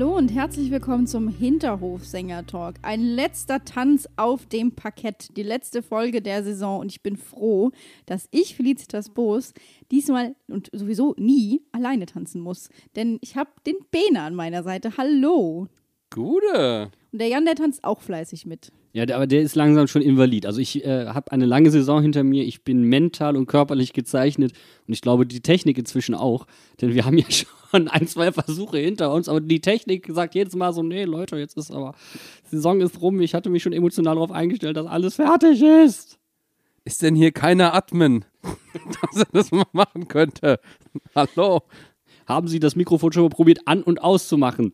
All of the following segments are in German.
Hallo und herzlich willkommen zum Hinterhofsänger-Talk. Ein letzter Tanz auf dem Parkett, die letzte Folge der Saison und ich bin froh, dass ich, Felicitas Boos, diesmal und sowieso nie alleine tanzen muss. Denn ich habe den Bene an meiner Seite. Hallo. Gute. Und der Jan, der tanzt auch fleißig mit. Ja, der, aber der ist langsam schon invalid. Also ich äh, habe eine lange Saison hinter mir. Ich bin mental und körperlich gezeichnet und ich glaube die Technik inzwischen auch, denn wir haben ja schon ein, zwei Versuche hinter uns. Aber die Technik sagt jedes Mal so, nee Leute, jetzt ist aber die Saison ist rum. Ich hatte mich schon emotional darauf eingestellt, dass alles fertig ist. Ist denn hier keiner Admin, dass er das mal machen könnte? Hallo? Haben Sie das Mikrofon schon mal probiert an und auszumachen?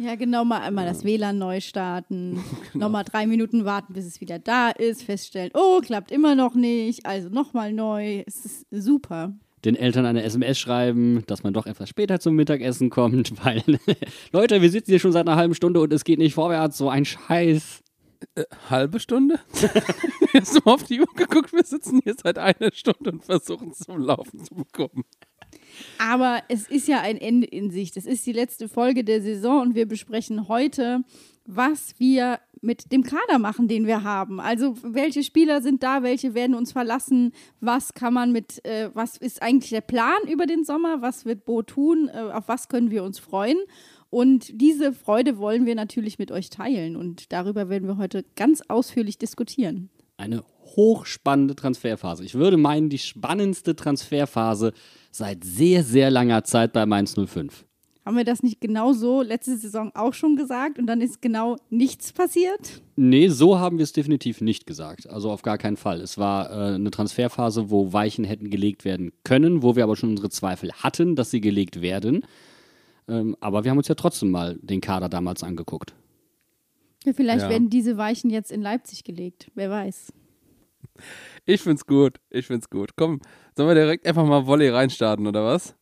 Ja, genau, mal einmal das WLAN neu starten, nochmal drei Minuten warten, bis es wieder da ist, feststellen, oh, klappt immer noch nicht, also nochmal neu. Es ist super. den Eltern eine SMS schreiben, dass man doch etwas später zum Mittagessen kommt, weil Leute, wir sitzen hier schon seit einer halben Stunde und es geht nicht vorwärts, so ein Scheiß. Halbe Stunde? Hast du auf die Uhr geguckt? Wir sitzen hier seit einer Stunde und versuchen es zum Laufen zu bekommen. Aber es ist ja ein Ende in Sicht. Es ist die letzte Folge der Saison und wir besprechen heute, was wir mit dem Kader machen, den wir haben. Also welche Spieler sind da, welche werden uns verlassen, was kann man mit, äh, was ist eigentlich der Plan über den Sommer, was wird Bo tun, äh, auf was können wir uns freuen. Und diese Freude wollen wir natürlich mit euch teilen und darüber werden wir heute ganz ausführlich diskutieren. Eine hochspannende Transferphase. Ich würde meinen, die spannendste Transferphase seit sehr, sehr langer Zeit bei Mainz 05. Haben wir das nicht genau so letzte Saison auch schon gesagt und dann ist genau nichts passiert? Nee, so haben wir es definitiv nicht gesagt. Also auf gar keinen Fall. Es war äh, eine Transferphase, wo Weichen hätten gelegt werden können, wo wir aber schon unsere Zweifel hatten, dass sie gelegt werden. Ähm, aber wir haben uns ja trotzdem mal den Kader damals angeguckt. Ja, vielleicht Ja. werden diese Weichen jetzt in Leipzig gelegt. Wer weiß. Ich find's gut. Ich find's gut. Komm, sollen wir direkt einfach mal Volley reinstarten, oder was?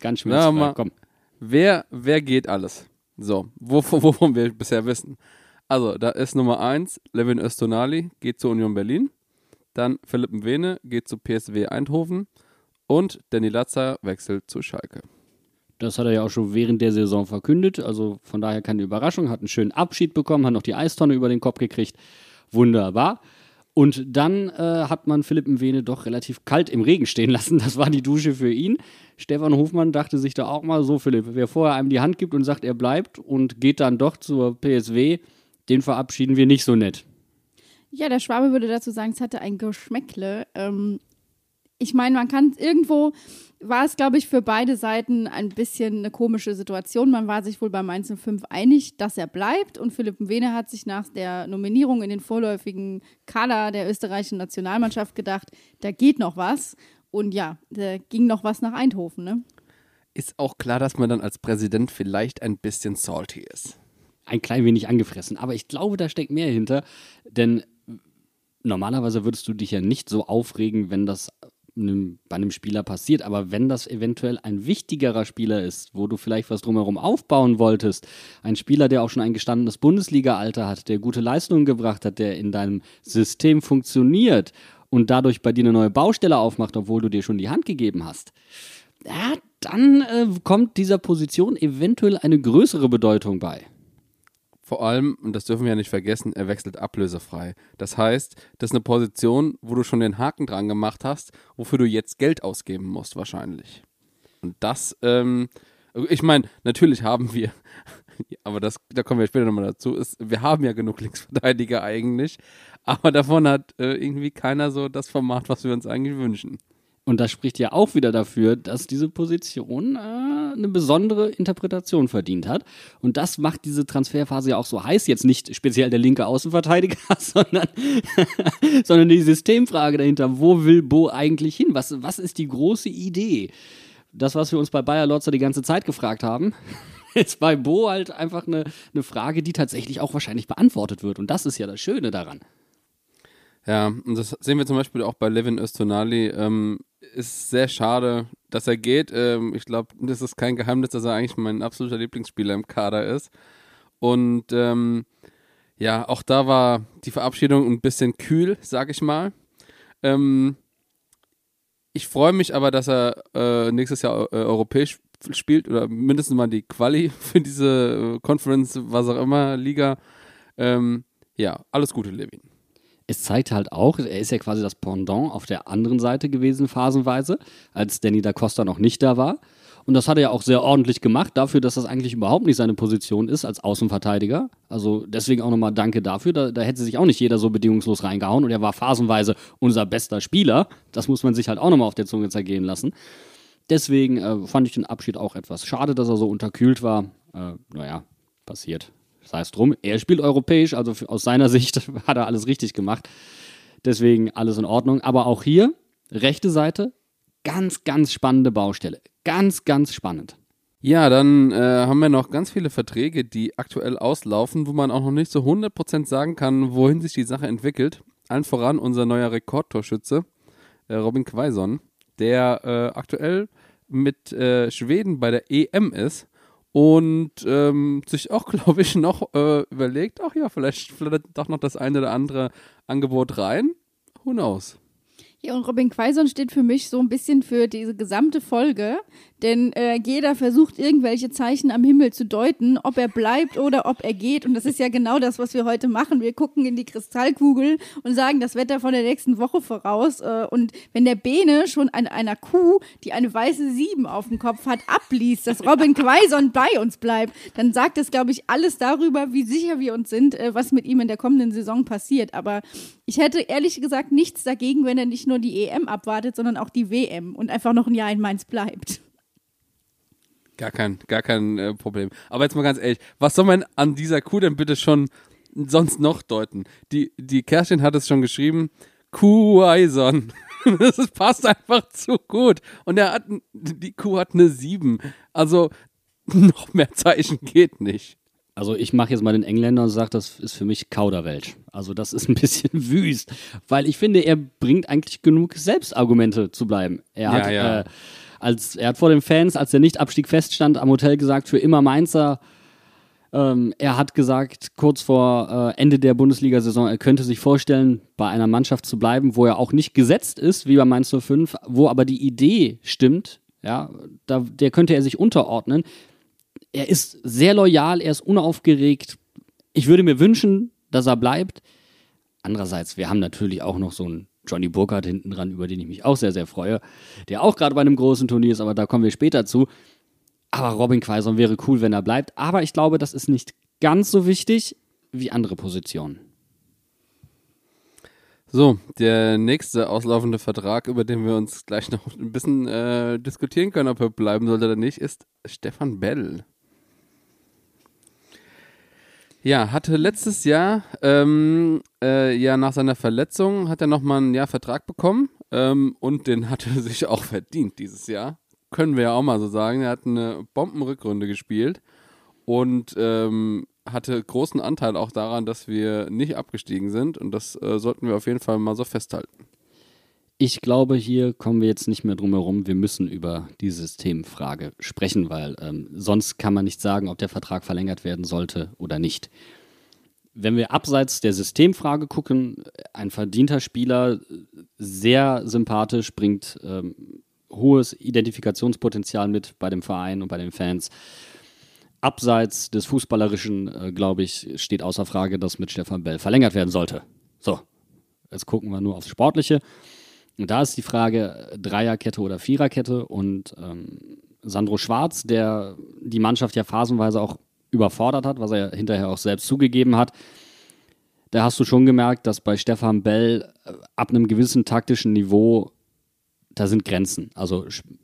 Ganz schmerzfrei. mal- Komm. Wer, wer geht alles? So, wovon, wovon wir bisher wissen. Also, da ist Nummer 1, Levin Östonali, geht zur Union Berlin. Dann Philipp Mwene geht zu PSW Eindhoven. Und Danny Latzer wechselt zu Schalke. Das hat er ja auch schon während der Saison verkündet. Also von daher keine Überraschung. Hat einen schönen Abschied bekommen, hat noch die Eistonne über den Kopf gekriegt. Wunderbar. Und dann äh, hat man Philipp Mwene doch relativ kalt im Regen stehen lassen. Das war die Dusche für ihn. Stefan Hofmann dachte sich da auch mal so, Philipp, wer vorher einem die Hand gibt und sagt, er bleibt und geht dann doch zur PSW, den verabschieden wir nicht so nett. Ja, der Schwabe würde dazu sagen, es hatte ein Geschmäckle. Ähm, ich meine, man kann irgendwo, war es, glaube ich, für beide Seiten ein bisschen eine komische Situation. Man war sich wohl beim 105 einig, dass er bleibt und Philipp Mwene hat sich nach der Nominierung in den vorläufigen Kader der österreichischen Nationalmannschaft gedacht, da geht noch was. Und ja, da ging noch was nach Eindhoven, ne? Ist auch klar, dass man dann als Präsident vielleicht ein bisschen salty ist. ein klein wenig angefressen. Aber ich glaube, da steckt mehr hinter. Denn normalerweise würdest du dich ja nicht so aufregen, wenn das einem, bei einem Spieler passiert. Aber wenn das eventuell ein wichtigerer Spieler ist, wo du vielleicht was drumherum aufbauen wolltest, ein Spieler, der auch schon ein gestandenes Bundesliga-Alter hat, der gute Leistungen gebracht hat, der in deinem System funktioniert und dadurch bei dir eine neue Baustelle aufmacht, obwohl du dir schon die Hand gegeben hast, ja, dann äh, kommt dieser Position eventuell eine größere Bedeutung bei. Vor allem, und das dürfen wir ja nicht vergessen, er wechselt ablösefrei. Das heißt, das ist eine Position, wo du schon den Haken dran gemacht hast, wofür du jetzt Geld ausgeben musst, wahrscheinlich. Und das, ähm, ich meine, natürlich haben wir, aber das, da kommen wir später nochmal dazu, ist, wir haben ja genug Linksverteidiger eigentlich, aber davon hat äh, irgendwie keiner so das Format, was wir uns eigentlich wünschen. Und das spricht ja auch wieder dafür, dass diese Position äh, eine besondere Interpretation verdient hat. Und das macht diese Transferphase ja auch so heiß. Jetzt nicht speziell der linke Außenverteidiger, sondern, sondern die Systemfrage dahinter. Wo will Bo eigentlich hin? Was, was ist die große Idee? Das, was wir uns bei Bayer Lotzer die ganze Zeit gefragt haben, ist bei Bo halt einfach eine, eine Frage, die tatsächlich auch wahrscheinlich beantwortet wird. Und das ist ja das Schöne daran. Ja, und das sehen wir zum Beispiel auch bei Levin Östonali. Ähm, ist sehr schade, dass er geht. Ähm, ich glaube, das ist kein Geheimnis, dass er eigentlich mein absoluter Lieblingsspieler im Kader ist. Und ähm, ja, auch da war die Verabschiedung ein bisschen kühl, sag ich mal. Ähm, ich freue mich aber, dass er äh, nächstes Jahr äh, europäisch spielt oder mindestens mal die Quali für diese äh, Conference, was auch immer, Liga. Ähm, ja, alles Gute, Levin es zeigt halt auch, er ist ja quasi das Pendant auf der anderen Seite gewesen, phasenweise, als Danny da Costa noch nicht da war. Und das hat er ja auch sehr ordentlich gemacht, dafür, dass das eigentlich überhaupt nicht seine Position ist als Außenverteidiger. Also deswegen auch nochmal Danke dafür. Da, da, hätte sich auch nicht jeder so bedingungslos reingehauen. Und er war phasenweise unser bester Spieler. Das muss man sich halt auch nochmal auf der Zunge zergehen lassen. Deswegen äh, fand ich den Abschied auch etwas schade, dass er so unterkühlt war. Äh, naja, passiert sei es drum, er spielt europäisch, also aus seiner Sicht hat er alles richtig gemacht. Deswegen alles in Ordnung. Aber auch hier, rechte Seite, ganz, ganz spannende Baustelle. Ganz, ganz spannend. Ja, dann äh, haben wir noch ganz viele Verträge, die aktuell auslaufen, wo man auch noch nicht so 100% sagen kann, wohin sich die Sache entwickelt. Allen voran unser neuer Rekordtorschütze, äh, Robin Quaison, der äh, aktuell mit äh, Schweden bei der EM ist und ähm, sich auch, glaube ich, noch äh, überlegt, ach ja, vielleicht flattert doch noch das eine oder andere Angebot rein. Who knows? Ja, und Robin Quaison steht für mich so ein bisschen für diese gesamte Folge, denn äh, jeder versucht irgendwelche Zeichen am Himmel zu deuten, ob er bleibt oder ob er geht. Und das ist ja genau das, was wir heute machen. Wir gucken in die Kristallkugel und sagen das Wetter von der nächsten Woche voraus. Äh, und wenn der Bene schon an einer Kuh, die eine weiße Sieben auf dem Kopf hat, abliest, dass Robin Quaison bei uns bleibt, dann sagt das, glaube ich, alles darüber, wie sicher wir uns sind, äh, was mit ihm in der kommenden Saison passiert. Aber ich hätte ehrlich gesagt nichts dagegen, wenn er nicht nur die EM abwartet, sondern auch die WM und einfach noch ein Jahr in Mainz bleibt. Gar kein, gar kein äh, Problem. Aber jetzt mal ganz ehrlich, was soll man an dieser Kuh denn bitte schon sonst noch deuten? Die, die Kerstin hat es schon geschrieben, Kuhaison. das passt einfach zu gut. Und er hat, die Kuh hat eine 7. Also noch mehr Zeichen geht nicht. Also ich mache jetzt mal den Engländer und sage, das ist für mich Kauderwelsch. Also das ist ein bisschen wüst, weil ich finde, er bringt eigentlich genug Selbstargumente zu bleiben. Er ja, hat, ja. Äh, als, er hat vor den Fans, als der Nichtabstieg feststand, am Hotel gesagt, für immer Mainzer. Ähm, er hat gesagt, kurz vor äh, Ende der Bundesliga-Saison, er könnte sich vorstellen, bei einer Mannschaft zu bleiben, wo er auch nicht gesetzt ist, wie bei Mainz 05, wo aber die Idee stimmt, ja, da, der könnte er sich unterordnen er ist sehr loyal, er ist unaufgeregt. Ich würde mir wünschen, dass er bleibt. Andererseits, wir haben natürlich auch noch so einen Johnny Burkhardt hinten dran, über den ich mich auch sehr, sehr freue, der auch gerade bei einem großen Turnier ist, aber da kommen wir später zu. Aber Robin Quaison wäre cool, wenn er bleibt. Aber ich glaube, das ist nicht ganz so wichtig wie andere Positionen. So, der nächste auslaufende Vertrag, über den wir uns gleich noch ein bisschen äh, diskutieren können, ob er bleiben sollte oder nicht, ist Stefan Bell. Ja, hatte letztes Jahr, ähm, äh, ja nach seiner Verletzung, hat er nochmal einen Jahr Vertrag bekommen ähm, und den hat er sich auch verdient dieses Jahr. Können wir ja auch mal so sagen. Er hat eine Bombenrückrunde gespielt und ähm, hatte großen Anteil auch daran, dass wir nicht abgestiegen sind und das äh, sollten wir auf jeden Fall mal so festhalten. Ich glaube, hier kommen wir jetzt nicht mehr drum herum. Wir müssen über die Systemfrage sprechen, weil ähm, sonst kann man nicht sagen, ob der Vertrag verlängert werden sollte oder nicht. Wenn wir abseits der Systemfrage gucken, ein verdienter Spieler, sehr sympathisch, bringt ähm, hohes Identifikationspotenzial mit bei dem Verein und bei den Fans. Abseits des Fußballerischen, äh, glaube ich, steht außer Frage, dass mit Stefan Bell verlängert werden sollte. So, jetzt gucken wir nur aufs Sportliche. Und da ist die Frage Dreierkette oder Viererkette und ähm, Sandro Schwarz, der die Mannschaft ja phasenweise auch überfordert hat, was er hinterher auch selbst zugegeben hat. Da hast du schon gemerkt, dass bei Stefan Bell äh, ab einem gewissen taktischen Niveau da sind Grenzen. Also Sp-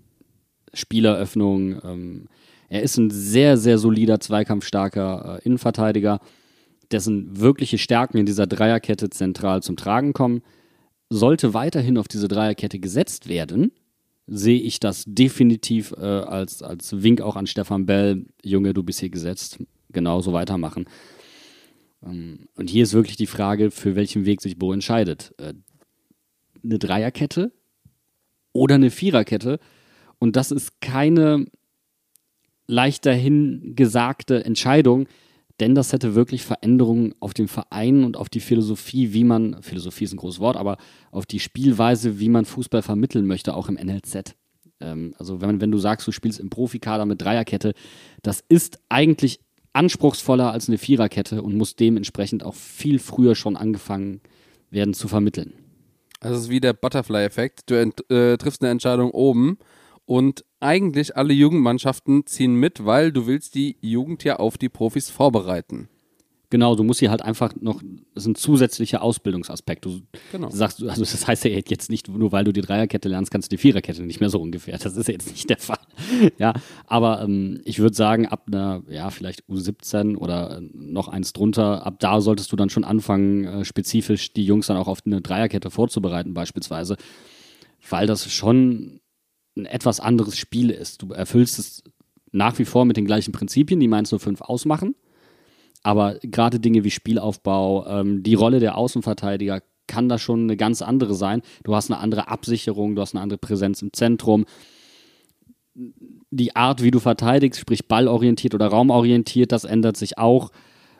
Spieleröffnung. Ähm, er ist ein sehr, sehr solider, zweikampfstarker äh, Innenverteidiger, dessen wirkliche Stärken in dieser Dreierkette zentral zum Tragen kommen. Sollte weiterhin auf diese Dreierkette gesetzt werden, sehe ich das definitiv äh, als, als Wink auch an Stefan Bell. Junge, du bist hier gesetzt. Genauso weitermachen. Ähm, und hier ist wirklich die Frage, für welchen Weg sich Bo entscheidet. Äh, eine Dreierkette oder eine Viererkette. Und das ist keine leicht dahin gesagte Entscheidung, denn das hätte wirklich Veränderungen auf den Verein und auf die Philosophie, wie man, Philosophie ist ein großes Wort, aber auf die Spielweise, wie man Fußball vermitteln möchte, auch im NLZ. Ähm, also wenn, wenn du sagst, du spielst im Profikader mit Dreierkette, das ist eigentlich anspruchsvoller als eine Viererkette und muss dementsprechend auch viel früher schon angefangen werden zu vermitteln. Also es ist wie der Butterfly-Effekt. Du äh, triffst eine Entscheidung oben und eigentlich alle Jugendmannschaften ziehen mit, weil du willst die Jugend ja auf die Profis vorbereiten. Genau, du musst hier halt einfach noch, das ist ein zusätzlicher Ausbildungsaspekt. Du Genau. sagst, also das heißt ja jetzt nicht, nur weil du die Dreierkette lernst, kannst du die Viererkette nicht mehr so ungefähr. Das ist ja jetzt nicht der Fall. Ja, aber ähm, ich würde sagen, ab einer, ja, vielleicht U17 oder äh, noch eins drunter, ab da solltest du dann schon anfangen, äh, spezifisch die Jungs dann auch auf eine Dreierkette vorzubereiten, beispielsweise. Weil das schon ein etwas anderes Spiel ist. Du erfüllst es nach wie vor mit den gleichen Prinzipien, die Mainz 05 ausmachen. Aber gerade Dinge wie Spielaufbau, ähm, die Rolle der Außenverteidiger kann da schon eine ganz andere sein. Du hast eine andere Absicherung, du hast eine andere Präsenz im Zentrum. Die Art, wie du verteidigst, sprich ballorientiert oder raumorientiert, das ändert sich auch.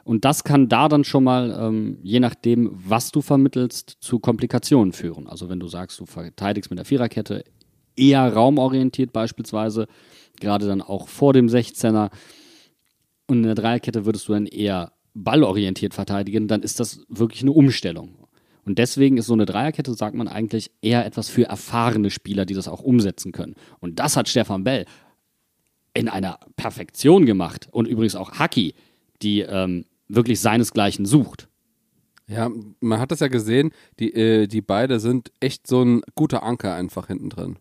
Und das kann da dann schon mal, ähm, je nachdem, was du vermittelst, zu Komplikationen führen. Also wenn du sagst, du verteidigst mit der Viererkette eher raumorientiert beispielsweise, gerade dann auch vor dem 16er, und in der Dreierkette würdest du dann eher ballorientiert verteidigen, dann ist das wirklich eine Umstellung. Und deswegen ist so eine Dreierkette, sagt man eigentlich, eher etwas für erfahrene Spieler, die das auch umsetzen können. Und das hat Stefan Bell in einer Perfektion gemacht. Und übrigens auch Haki, die ähm, wirklich seinesgleichen sucht. Ja, man hat das ja gesehen, die, äh, die beide sind echt so ein guter Anker einfach hinten drin.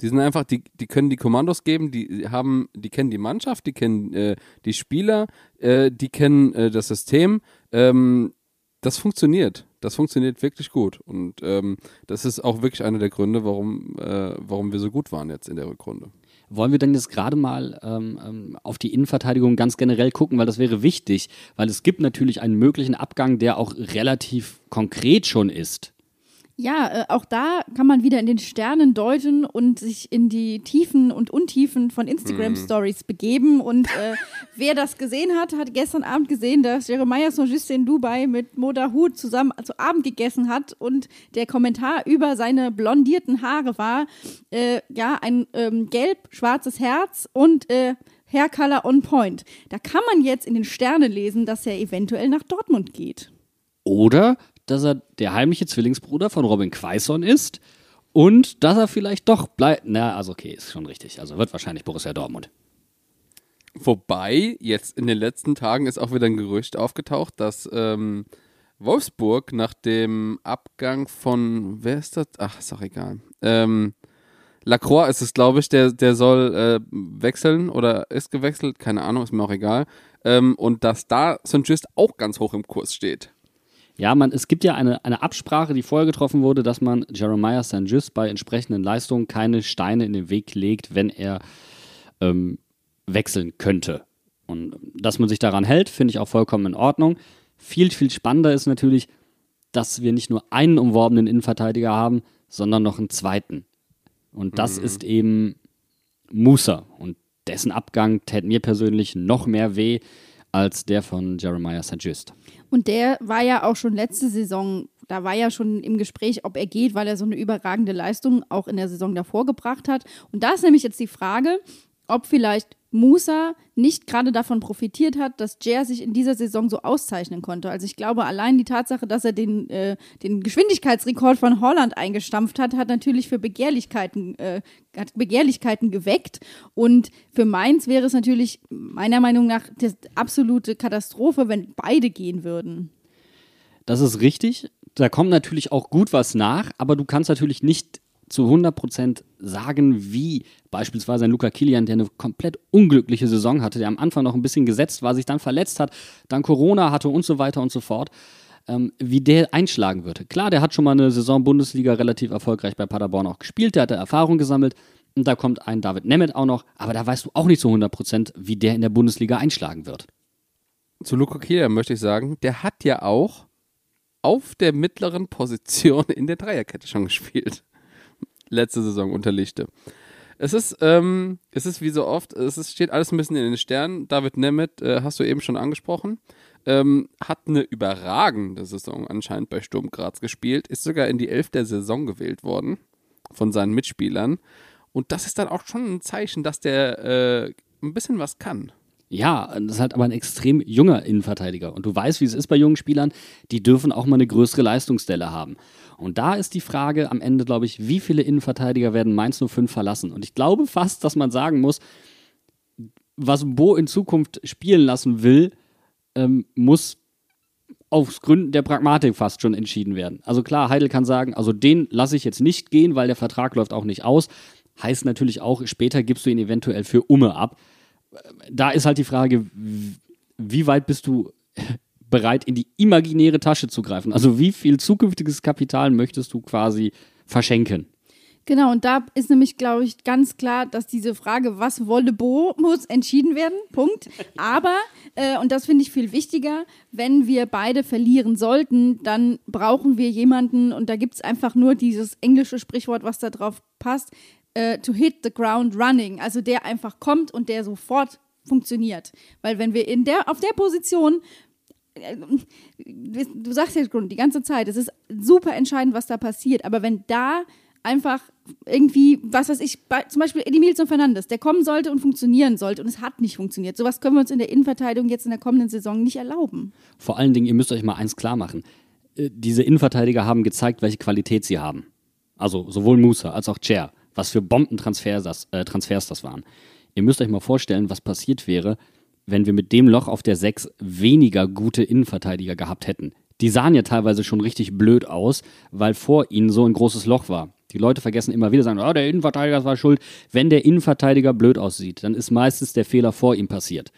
Die sind einfach, die, die können die Kommandos geben, die haben, die kennen die Mannschaft, die kennen äh, die Spieler, äh, die kennen äh, das System. Ähm, das funktioniert. Das funktioniert wirklich gut. Und ähm, das ist auch wirklich einer der Gründe, warum, äh, warum wir so gut waren jetzt in der Rückrunde. Wollen wir denn jetzt gerade mal ähm, ähm, auf die Innenverteidigung ganz generell gucken, weil das wäre wichtig, weil es gibt natürlich einen möglichen Abgang, der auch relativ konkret schon ist. Ja, äh, auch da kann man wieder in den Sternen deuten und sich in die Tiefen und Untiefen von Instagram-Stories begeben. Und äh, wer das gesehen hat, hat gestern Abend gesehen, dass Jeremiah Saint-Just in Dubai mit Moda Hut zusammen zu Abend gegessen hat und der Kommentar über seine blondierten Haare war, äh, ja, ein ähm, gelb-schwarzes Herz und äh, Haircolor on point. Da kann man jetzt in den Sternen lesen, dass er eventuell nach Dortmund geht. Oder dass er der heimliche Zwillingsbruder von Robin Quaison ist und dass er vielleicht doch bleibt. Na, also okay, ist schon richtig. Also wird wahrscheinlich Borussia Dortmund. Wobei, jetzt in den letzten Tagen ist auch wieder ein Gerücht aufgetaucht, dass ähm, Wolfsburg nach dem Abgang von, wer ist das? Ach, ist doch egal. Ähm, Lacroix ist es, glaube ich, der, der soll äh, wechseln oder ist gewechselt, keine Ahnung, ist mir auch egal. Ähm, und dass da St. Just auch ganz hoch im Kurs steht. Ja, man, es gibt ja eine, eine Absprache, die vorher getroffen wurde, dass man Jeremiah St. Just bei entsprechenden Leistungen keine Steine in den Weg legt, wenn er ähm, wechseln könnte. Und dass man sich daran hält, finde ich auch vollkommen in Ordnung. Viel, viel spannender ist natürlich, dass wir nicht nur einen umworbenen Innenverteidiger haben, sondern noch einen zweiten. Und das ist eben Musa. Und dessen Abgang täte mir persönlich noch mehr weh als der von Jeremiah St. Just. Und der war ja auch schon letzte Saison, da war ja schon im Gespräch, ob er geht, weil er so eine überragende Leistung auch in der Saison davor gebracht hat. Und da ist nämlich jetzt die Frage, ob vielleicht Musa nicht gerade davon profitiert hat, dass Jer sich in dieser Saison so auszeichnen konnte. Also ich glaube, allein die Tatsache, dass er den, äh, den Geschwindigkeitsrekord von Holland eingestampft hat, hat natürlich für Begehrlichkeiten, äh, hat Begehrlichkeiten geweckt. Und für Mainz wäre es natürlich meiner Meinung nach die absolute Katastrophe, wenn beide gehen würden. Das ist richtig. Da kommt natürlich auch gut was nach, aber du kannst natürlich nicht zu 100% sagen, wie beispielsweise ein Luca Kilian, der eine komplett unglückliche Saison hatte, der am Anfang noch ein bisschen gesetzt war, sich dann verletzt hat, dann Corona hatte und so weiter und so fort, ähm, wie der einschlagen würde. Klar, der hat schon mal eine Saison Bundesliga relativ erfolgreich bei Paderborn auch gespielt, der hat Erfahrung gesammelt und da kommt ein David Nemeth auch noch, aber da weißt du auch nicht zu 100%, wie der in der Bundesliga einschlagen wird. Zu Luca Kilian möchte ich sagen, der hat ja auch auf der mittleren Position in der Dreierkette schon gespielt. Letzte Saison unter Lichte. Es ist, ähm, es ist wie so oft, es ist, steht alles ein bisschen in den Sternen. David Nemeth, äh, hast du eben schon angesprochen, ähm, hat eine überragende Saison anscheinend bei Sturm Graz gespielt, ist sogar in die Elf der Saison gewählt worden von seinen Mitspielern. Und das ist dann auch schon ein Zeichen, dass der äh, ein bisschen was kann. Ja, das ist halt aber ein extrem junger Innenverteidiger. Und du weißt, wie es ist bei jungen Spielern, die dürfen auch mal eine größere Leistungsstelle haben. Und da ist die Frage am Ende, glaube ich, wie viele Innenverteidiger werden Mainz 05 verlassen? Und ich glaube fast, dass man sagen muss, was Bo in Zukunft spielen lassen will, ähm, muss aus Gründen der Pragmatik fast schon entschieden werden. Also klar, Heidel kann sagen, also den lasse ich jetzt nicht gehen, weil der Vertrag läuft auch nicht aus. Heißt natürlich auch, später gibst du ihn eventuell für Umme ab da ist halt die Frage, wie weit bist du bereit, in die imaginäre Tasche zu greifen? Also wie viel zukünftiges Kapital möchtest du quasi verschenken? Genau, und da ist nämlich, glaube ich, ganz klar, dass diese Frage, was wolle Bo, muss entschieden werden. Punkt. Aber, äh, und das finde ich viel wichtiger, wenn wir beide verlieren sollten, dann brauchen wir jemanden, und da gibt es einfach nur dieses englische Sprichwort, was da drauf passt, äh, to hit the ground running, also der einfach kommt und der sofort funktioniert. Weil wenn wir in der, auf der Position äh, du sagst ja die ganze Zeit, es ist super entscheidend, was da passiert, aber wenn da einfach irgendwie, was weiß ich, bei, zum Beispiel Edimilson Fernandes, der kommen sollte und funktionieren sollte und es hat nicht funktioniert. Sowas können wir uns in der Innenverteidigung jetzt in der kommenden Saison nicht erlauben. Vor allen Dingen, ihr müsst euch mal eins klar machen. Äh, diese Innenverteidiger haben gezeigt, welche Qualität sie haben. Also sowohl Musa als auch Chair was für Bombentransfers das, äh, Transfers das waren. Ihr müsst euch mal vorstellen, was passiert wäre, wenn wir mit dem Loch auf der 6 weniger gute Innenverteidiger gehabt hätten. Die sahen ja teilweise schon richtig blöd aus, weil vor ihnen so ein großes Loch war. Die Leute vergessen immer wieder, sagen, oh, der Innenverteidiger war schuld. Wenn der Innenverteidiger blöd aussieht, dann ist meistens der Fehler vor ihm passiert.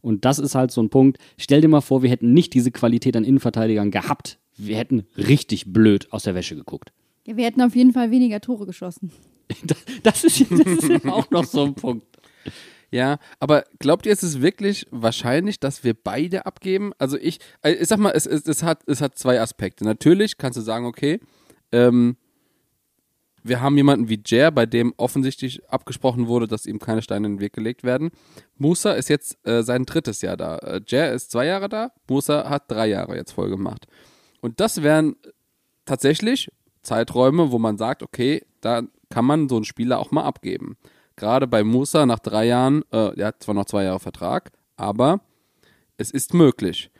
Und das ist halt so ein Punkt. Stell dir mal vor, wir hätten nicht diese Qualität an Innenverteidigern gehabt. Wir hätten richtig blöd aus der Wäsche geguckt. Ja, wir hätten auf jeden Fall weniger Tore geschossen. Das ist, das ist auch noch so ein Punkt. Ja, aber glaubt ihr, es ist wirklich wahrscheinlich, dass wir beide abgeben? Also ich, äh, ich sag mal, es, es, es, hat, es hat zwei Aspekte. Natürlich kannst du sagen, okay, ähm, wir haben jemanden wie Jer, bei dem offensichtlich abgesprochen wurde, dass ihm keine Steine in den Weg gelegt werden. Musa ist jetzt äh, sein drittes Jahr da. Äh, Jer ist zwei Jahre da, Musa hat drei Jahre jetzt voll gemacht. Und das wären tatsächlich Zeiträume, wo man sagt, okay, da kann man so einen Spieler auch mal abgeben. Gerade bei Musa nach drei Jahren, äh, er hat zwar noch zwei Jahre Vertrag, aber es ist möglich.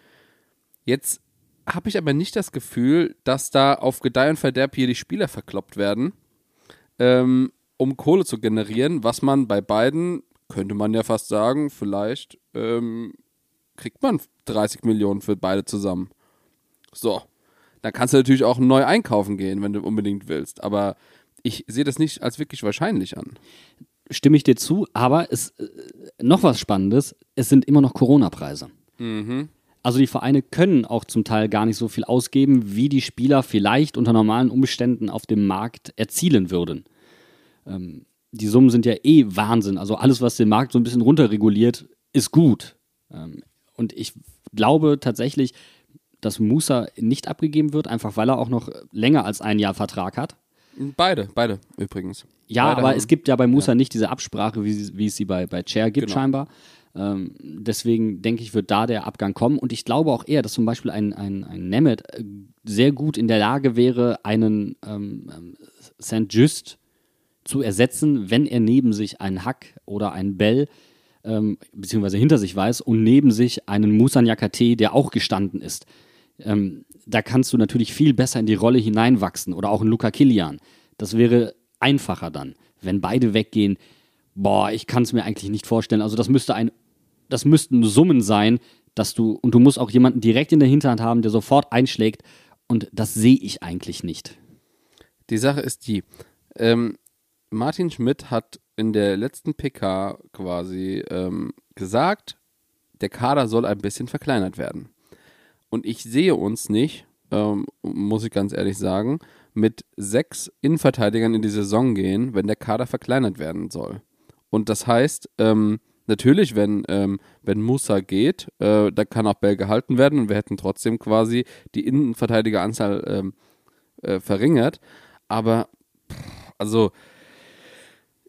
Jetzt habe ich aber nicht das Gefühl, dass da auf Gedeih und Verderb hier die Spieler verkloppt werden, ähm, um Kohle zu generieren, was man bei beiden, könnte man ja fast sagen, vielleicht ähm, kriegt man 30 Millionen für beide zusammen. So. Dann kannst du natürlich auch neu einkaufen gehen, wenn du unbedingt willst. Aber ich sehe das nicht als wirklich wahrscheinlich an. Stimme ich dir zu, aber es äh, noch was Spannendes, es sind immer noch Corona-Preise. Mhm. Also die Vereine können auch zum Teil gar nicht so viel ausgeben, wie die Spieler vielleicht unter normalen Umständen auf dem Markt erzielen würden. Ähm, die Summen sind ja eh Wahnsinn. Also alles, was den Markt so ein bisschen runterreguliert, ist gut. Ähm, und ich glaube tatsächlich, dass Musa nicht abgegeben wird, einfach weil er auch noch länger als ein Jahr Vertrag hat. Beide, beide übrigens. Ja, beide aber haben, es gibt ja bei Musa ja. nicht diese Absprache, wie, wie es sie bei, bei Chair gibt, Genau. scheinbar. Ähm, deswegen denke ich, wird da der Abgang kommen. Und ich glaube auch eher, dass zum Beispiel ein, ein, ein Nemeth äh, sehr gut in der Lage wäre, einen ähm, ähm, St. Just zu ersetzen, wenn er neben sich einen Hack oder einen Bell ähm, beziehungsweise hinter sich weiß und neben sich einen Musa Nyakate, der auch gestanden ist. Ähm, da kannst du natürlich viel besser in die Rolle hineinwachsen oder auch ein Luca Kilian. Das wäre einfacher dann. Wenn beide weggehen, boah, ich kann es mir eigentlich nicht vorstellen. Also das müsste ein, das müssten Summen sein, dass du, und du musst auch jemanden direkt in der Hinterhand haben, der sofort einschlägt. Und das sehe ich eigentlich nicht. Die Sache ist die, Ähm, Martin Schmidt hat in der letzten PK quasi ähm, gesagt, der Kader soll ein bisschen verkleinert werden. Und ich sehe uns nicht, ähm, muss ich ganz ehrlich sagen, mit sechs Innenverteidigern in die Saison gehen, wenn der Kader verkleinert werden soll. Und das heißt, ähm, natürlich, wenn, ähm, wenn Musa geht, äh, da kann auch Bell gehalten werden und wir hätten trotzdem quasi die Innenverteidigeranzahl ähm, äh, verringert. Aber, pff, also,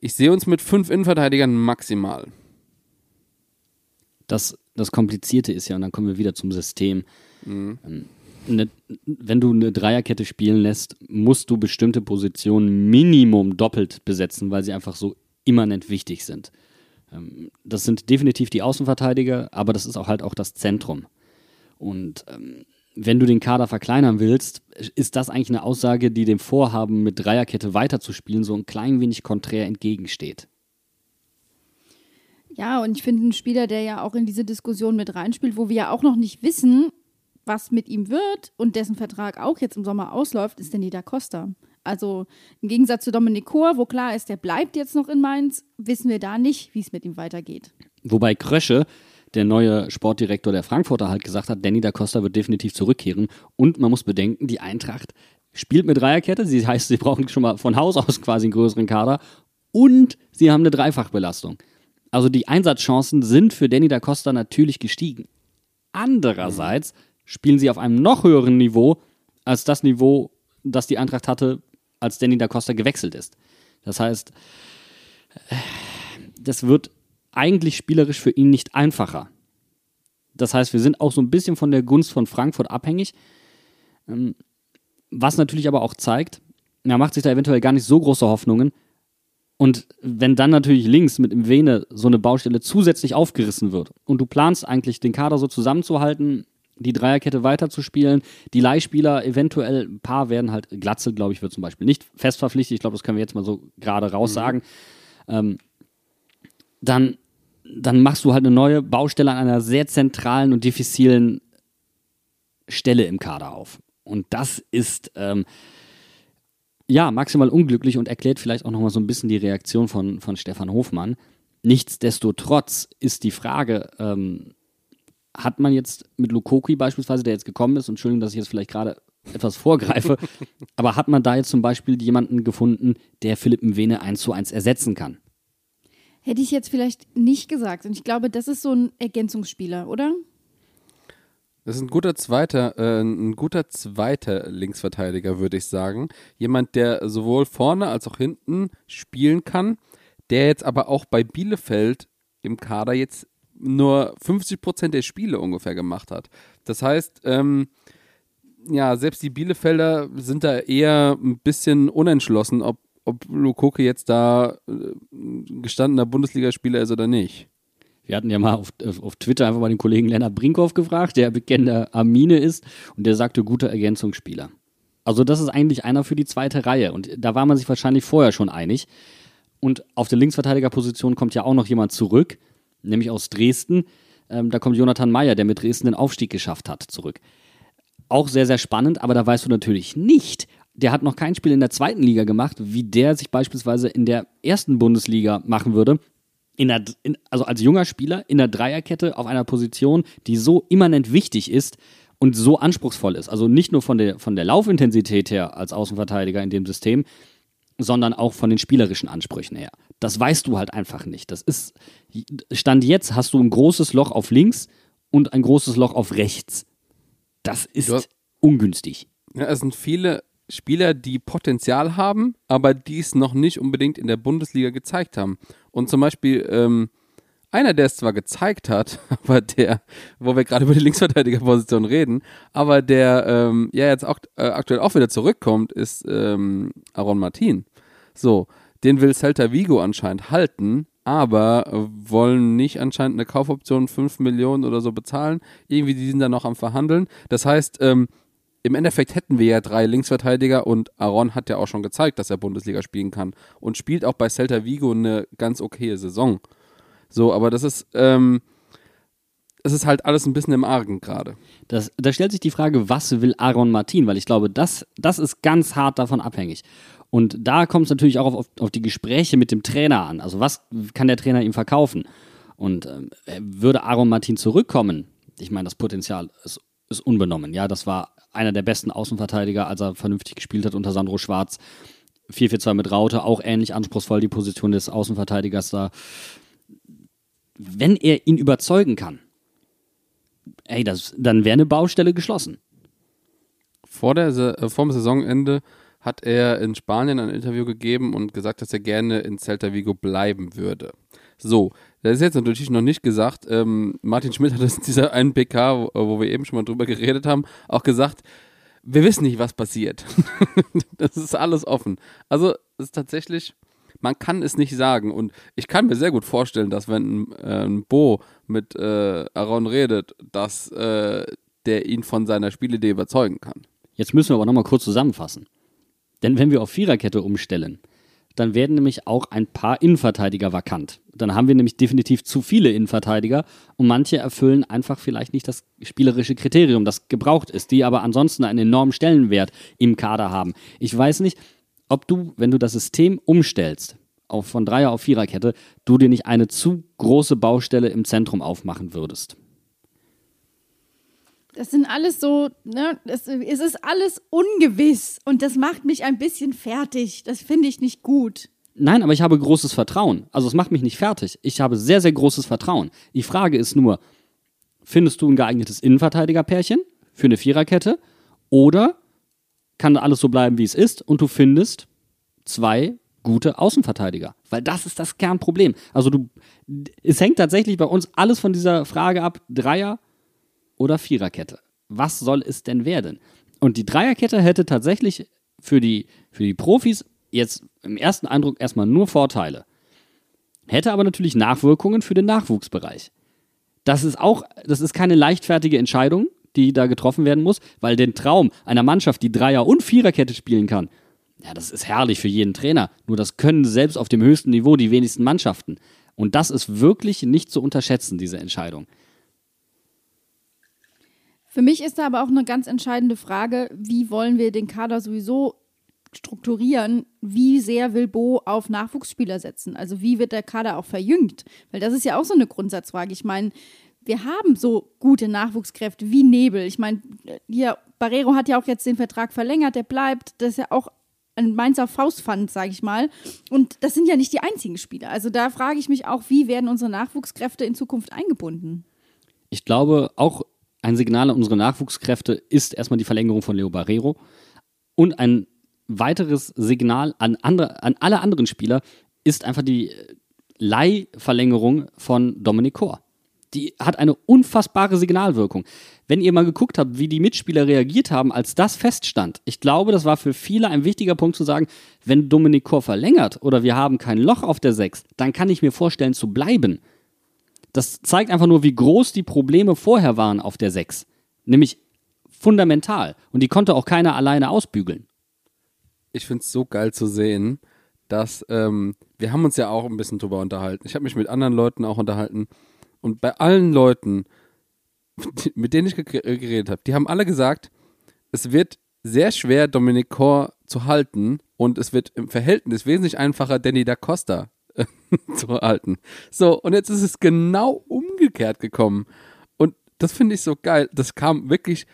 ich sehe uns mit fünf Innenverteidigern maximal. Das, das Komplizierte ist ja, und dann kommen wir wieder zum System. Ähm, ne, wenn du eine Dreierkette spielen lässt, musst du bestimmte Positionen Minimum doppelt besetzen, weil sie einfach so immanent wichtig sind. Ähm, das sind definitiv die Außenverteidiger, aber das ist auch halt auch das Zentrum. Und ähm, wenn du den Kader verkleinern willst, ist das eigentlich eine Aussage, die dem Vorhaben, mit Dreierkette weiterzuspielen, so ein klein wenig konträr entgegensteht. Ja, und ich finde, ein Spieler, der ja auch in diese Diskussion mit reinspielt, wo wir ja auch noch nicht wissen, was mit ihm wird und dessen Vertrag auch jetzt im Sommer ausläuft, ist Danny da Costa. Also im Gegensatz zu Dominik Kohr, wo klar ist, der bleibt jetzt noch in Mainz, wissen wir da nicht, wie es mit ihm weitergeht. Wobei Krösche, der neue Sportdirektor der Frankfurter, halt gesagt hat, Danny da Costa wird definitiv zurückkehren. Und man muss bedenken, die Eintracht spielt mit Dreierkette. Sie heißt, sie brauchen schon mal von Haus aus quasi einen größeren Kader. Und sie haben eine Dreifachbelastung. Also die Einsatzchancen sind für Danny da Costa natürlich gestiegen. Andererseits spielen sie auf einem noch höheren Niveau als das Niveau, das die Eintracht hatte, als Danny da Costa gewechselt ist. Das heißt, das wird eigentlich spielerisch für ihn nicht einfacher. Das heißt, wir sind auch so ein bisschen von der Gunst von Frankfurt abhängig. Ähm, Was natürlich aber auch zeigt, er macht sich da eventuell gar nicht so große Hoffnungen. Und wenn dann natürlich links mit dem Vene so eine Baustelle zusätzlich aufgerissen wird und du planst eigentlich den Kader so zusammenzuhalten, die Dreierkette weiterzuspielen, die Leihspieler eventuell, ein paar werden halt, Glatzel, glaube ich, wird zum Beispiel nicht fest verpflichtet, ich glaube, das können wir jetzt mal so gerade raus sagen, ähm, dann, dann machst du halt eine neue Baustelle an einer sehr zentralen und diffizilen Stelle im Kader auf. Und das ist, ähm, ja, maximal unglücklich und erklärt vielleicht auch nochmal so ein bisschen die Reaktion von, von Stefan Hofmann. Nichtsdestotrotz ist die Frage, ähm, hat man jetzt mit Lukoki beispielsweise, der jetzt gekommen ist, und Entschuldigung, dass ich jetzt vielleicht gerade etwas vorgreife, aber hat man da jetzt zum Beispiel jemanden gefunden, der Philipp Mwene 1 zu 1 ersetzen kann? Hätte ich jetzt vielleicht nicht gesagt. Und ich glaube, das ist so ein Ergänzungsspieler, oder? Das ist ein guter zweiter, äh, ein guter zweiter Linksverteidiger, würde ich sagen. Jemand, der sowohl vorne als auch hinten spielen kann, der jetzt aber auch bei Bielefeld im Kader jetzt nur 50 Prozent der Spiele ungefähr gemacht hat. Das heißt, ähm, ja, selbst die Bielefelder sind da eher ein bisschen unentschlossen, ob, ob Lukoke jetzt da äh, gestandener Bundesligaspieler ist oder nicht. Wir hatten ja mal auf, auf Twitter einfach mal den Kollegen Lennart Brinkhoff gefragt, der bekennender Armine ist und der sagte, guter Ergänzungsspieler. Also das ist eigentlich einer für die zweite Reihe und da war man sich wahrscheinlich vorher schon einig. Und auf der Linksverteidigerposition kommt ja auch noch jemand zurück, nämlich aus Dresden. Ähm, da kommt Jonathan Meyer, der mit Dresden den Aufstieg geschafft hat, zurück. Auch sehr, sehr spannend, aber da weißt du natürlich nicht, der hat noch kein Spiel in der zweiten Liga gemacht, wie der sich beispielsweise in der ersten Bundesliga machen würde. In der, in, also als junger Spieler in der Dreierkette auf einer Position, die so immanent wichtig ist und so anspruchsvoll ist. Also nicht nur von der, von der Laufintensität her als Außenverteidiger in dem System, sondern auch von den spielerischen Ansprüchen her. Das weißt du halt einfach nicht. Das ist, Stand jetzt hast du ein großes Loch auf links und ein großes Loch auf rechts. Das ist hast- ungünstig. Ja, es sind viele Spieler, die Potenzial haben, aber die es noch nicht unbedingt in der Bundesliga gezeigt haben. Und zum Beispiel ähm, einer, der es zwar gezeigt hat, aber der, wo wir gerade über die Linksverteidigerposition reden, aber der ähm, ja jetzt auch äh, aktuell auch wieder zurückkommt, ist ähm, Aaron Martin. So, den will Celta Vigo anscheinend halten, aber wollen nicht anscheinend eine Kaufoption 5 Millionen oder so bezahlen. Irgendwie, die sind da noch am Verhandeln. Das heißt, ähm, im Endeffekt hätten wir ja drei Linksverteidiger und Aaron hat ja auch schon gezeigt, dass er Bundesliga spielen kann und spielt auch bei Celta Vigo eine ganz okaye Saison. So, aber das ist, ähm, es ist halt alles ein bisschen im Argen gerade. Das, da stellt sich die Frage, was will Aaron Martin? Weil ich glaube, das, das ist ganz hart davon abhängig. Und da kommt es natürlich auch auf, auf, die Gespräche mit dem Trainer an. Also was kann der Trainer ihm verkaufen? Und ähm, würde Aaron Martin zurückkommen, ich meine, das Potenzial ist, ist unbenommen. Ja, das war einer der besten Außenverteidiger, als er vernünftig gespielt hat unter Sandro Schwarz. 4-4-2 mit Raute, auch ähnlich anspruchsvoll die Position des Außenverteidigers da. Wenn er ihn überzeugen kann, ey, das, dann wäre eine Baustelle geschlossen. Vor, der, äh, vor dem Saisonende hat er in Spanien ein Interview gegeben und gesagt, dass er gerne in Celta Vigo bleiben würde. So, das ist jetzt natürlich noch nicht gesagt. Ähm, Martin Schmidt hat das in dieser einen PK, wo, wo wir eben schon mal drüber geredet haben, auch gesagt, wir wissen nicht, was passiert. das ist alles offen. Also es ist tatsächlich, man kann es nicht sagen. Und ich kann mir sehr gut vorstellen, dass wenn äh, ein Bo mit äh, Aaron redet, dass äh, der ihn von seiner Spielidee überzeugen kann. Jetzt müssen wir aber nochmal kurz zusammenfassen. Denn wenn wir auf Viererkette umstellen, dann werden nämlich auch ein paar Innenverteidiger vakant. Dann haben wir nämlich definitiv zu viele Innenverteidiger und manche erfüllen einfach vielleicht nicht das spielerische Kriterium, das gebraucht ist, die aber ansonsten einen enormen Stellenwert im Kader haben. Ich weiß nicht, ob du, wenn du das System umstellst, auf, von Dreier auf Viererkette, du dir nicht eine zu große Baustelle im Zentrum aufmachen würdest. Das sind alles so, ne, das, es ist alles ungewiss und das macht mich ein bisschen fertig. Das finde ich nicht gut. Nein, aber ich habe großes Vertrauen. Also es macht mich nicht fertig. Ich habe sehr, sehr großes Vertrauen. Die Frage ist nur, findest du ein geeignetes Innenverteidigerpärchen für eine Viererkette oder kann alles so bleiben, wie es ist und du findest zwei gute Außenverteidiger? Weil das ist das Kernproblem. Also du, es hängt tatsächlich bei uns alles von dieser Frage ab, Dreier oder Viererkette. Was soll es denn werden? Und die Dreierkette hätte tatsächlich für die, für die Profis jetzt im ersten Eindruck erstmal nur Vorteile. Hätte aber natürlich Nachwirkungen für den Nachwuchsbereich. Das ist auch, das ist keine leichtfertige Entscheidung, die da getroffen werden muss, weil den Traum einer Mannschaft, die Dreier- und Viererkette spielen kann, ja, das ist herrlich für jeden Trainer. Nur das können selbst auf dem höchsten Niveau die wenigsten Mannschaften. Und das ist wirklich nicht zu unterschätzen, diese Entscheidung. Für mich ist da aber auch eine ganz entscheidende Frage, wie wollen wir den Kader sowieso strukturieren, wie sehr will Bo auf Nachwuchsspieler setzen? Also wie wird der Kader auch verjüngt? Weil das ist ja auch so eine Grundsatzfrage. Ich meine, wir haben so gute Nachwuchskräfte wie Nebel. Ich meine, hier, Barrero hat ja auch jetzt den Vertrag verlängert, der bleibt. Das ist ja auch ein Mainzer Faustpfand, sage ich mal. Und das sind ja nicht die einzigen Spieler. Also da frage ich mich auch, wie werden unsere Nachwuchskräfte in Zukunft eingebunden? Ich glaube, auch ein Signal an unsere Nachwuchskräfte ist erstmal die Verlängerung von Leo Barrero und ein weiteres Signal an, andere, an alle anderen Spieler ist einfach die Leihverlängerung von Dominic Kor. Die hat eine unfassbare Signalwirkung. Wenn ihr mal geguckt habt, wie die Mitspieler reagiert haben, als das feststand, ich glaube, das war für viele ein wichtiger Punkt zu sagen, wenn Dominic Kor verlängert oder wir haben kein Loch auf der 6, dann kann ich mir vorstellen zu bleiben. Das zeigt einfach nur, wie groß die Probleme vorher waren auf der 6. Nämlich fundamental. Und die konnte auch keiner alleine ausbügeln. Ich finde es so geil zu sehen, dass ähm, wir haben uns ja auch ein bisschen drüber unterhalten. Ich habe mich mit anderen Leuten auch unterhalten. Und bei allen Leuten, mit denen ich geredet habe, die haben alle gesagt, es wird sehr schwer, Dominic Kor zu halten und es wird im Verhältnis wesentlich einfacher, Danny da Costa zu halten. So, und jetzt ist es genau umgekehrt gekommen. Und das finde ich so geil. Das kam wirklich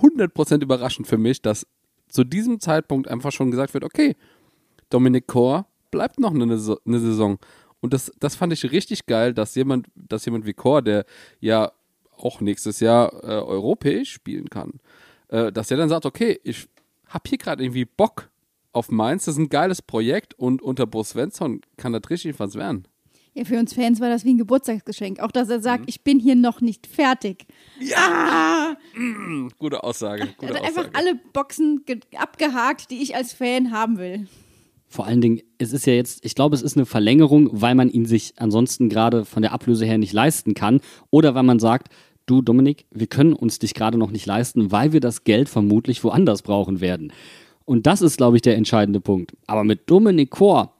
100% überraschend für mich, dass zu diesem Zeitpunkt einfach schon gesagt wird, okay, Dominik Kor bleibt noch eine, eine Saison. Und das, das fand ich richtig geil, dass jemand, dass jemand wie Kor, der ja auch nächstes Jahr äh, europäisch spielen kann, äh, dass er dann sagt, okay, ich habe hier gerade irgendwie Bock auf Mainz. Das ist ein geiles Projekt und unter Bo Svensson kann das richtig was werden. Ja, für uns Fans war das wie ein Geburtstagsgeschenk. Auch, dass er sagt, mhm. ich bin hier noch nicht fertig. Ja! Ah! Mm, gute Aussage. Gute er hat einfach alle Boxen abgehakt, die ich als Fan haben will. Vor allen Dingen, es ist ja jetzt, ich glaube, es ist eine Verlängerung, weil man ihn sich ansonsten gerade von der Ablöse her nicht leisten kann. Oder weil man sagt, du Dominik, wir können uns dich gerade noch nicht leisten, weil wir das Geld vermutlich woanders brauchen werden. Und das ist, glaube ich, der entscheidende Punkt. Aber mit Dominik Kor,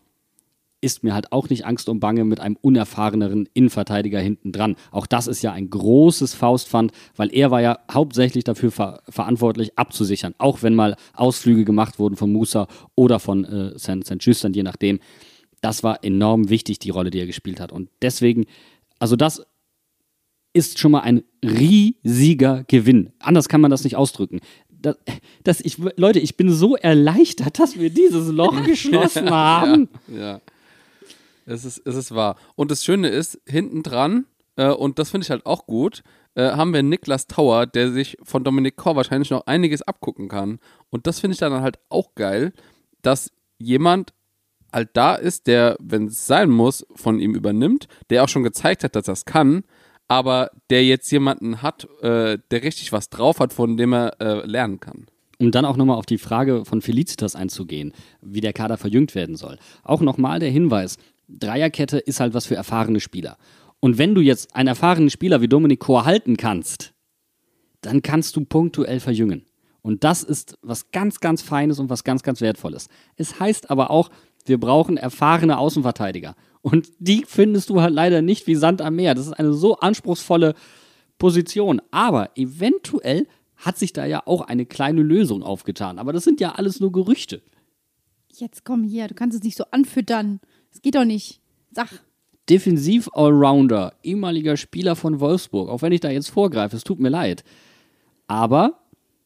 ist mir halt auch nicht Angst und Bange mit einem unerfahreneren Innenverteidiger hinten dran. Auch das ist ja ein großes Faustpfand, weil er war ja hauptsächlich dafür ver verantwortlich, abzusichern. Auch wenn mal Ausflüge gemacht wurden von Musa oder von äh, St. Justern, je nachdem. Das war enorm wichtig, die Rolle, die er gespielt hat. Und deswegen, also das ist schon mal ein riesiger Gewinn. Anders kann man das nicht ausdrücken. Das, das ich, Leute, ich bin so erleichtert, dass wir dieses Loch geschlossen haben. Ja, ja. Es, ist, es ist wahr. Und das Schöne ist, hinten dran, äh, und das finde ich halt auch gut, äh, haben wir Niklas Tauer, der sich von Dominik Kor wahrscheinlich noch einiges abgucken kann. Und das finde ich dann halt auch geil, dass jemand halt da ist, der, wenn es sein muss, von ihm übernimmt, der auch schon gezeigt hat, dass es kann, aber der jetzt jemanden hat, äh, der richtig was drauf hat, von dem er äh, lernen kann. Um dann auch nochmal auf die Frage von Felicitas einzugehen, wie der Kader verjüngt werden soll. Auch nochmal der Hinweis, Dreierkette ist halt was für erfahrene Spieler. Und wenn du jetzt einen erfahrenen Spieler wie Dominik Kor halten kannst, dann kannst du punktuell verjüngen. Und das ist was ganz, ganz Feines und was ganz, ganz Wertvolles. Es heißt aber auch, wir brauchen erfahrene Außenverteidiger. Und die findest du halt leider nicht wie Sand am Meer. Das ist eine so anspruchsvolle Position. Aber eventuell hat sich da ja auch eine kleine Lösung aufgetan. Aber das sind ja alles nur Gerüchte. Jetzt komm hier, du kannst es nicht so anfüttern. Das geht doch nicht. Sag. Defensiv-Allrounder, ehemaliger Spieler von Wolfsburg. Auch wenn ich da jetzt vorgreife, es tut mir leid. Aber,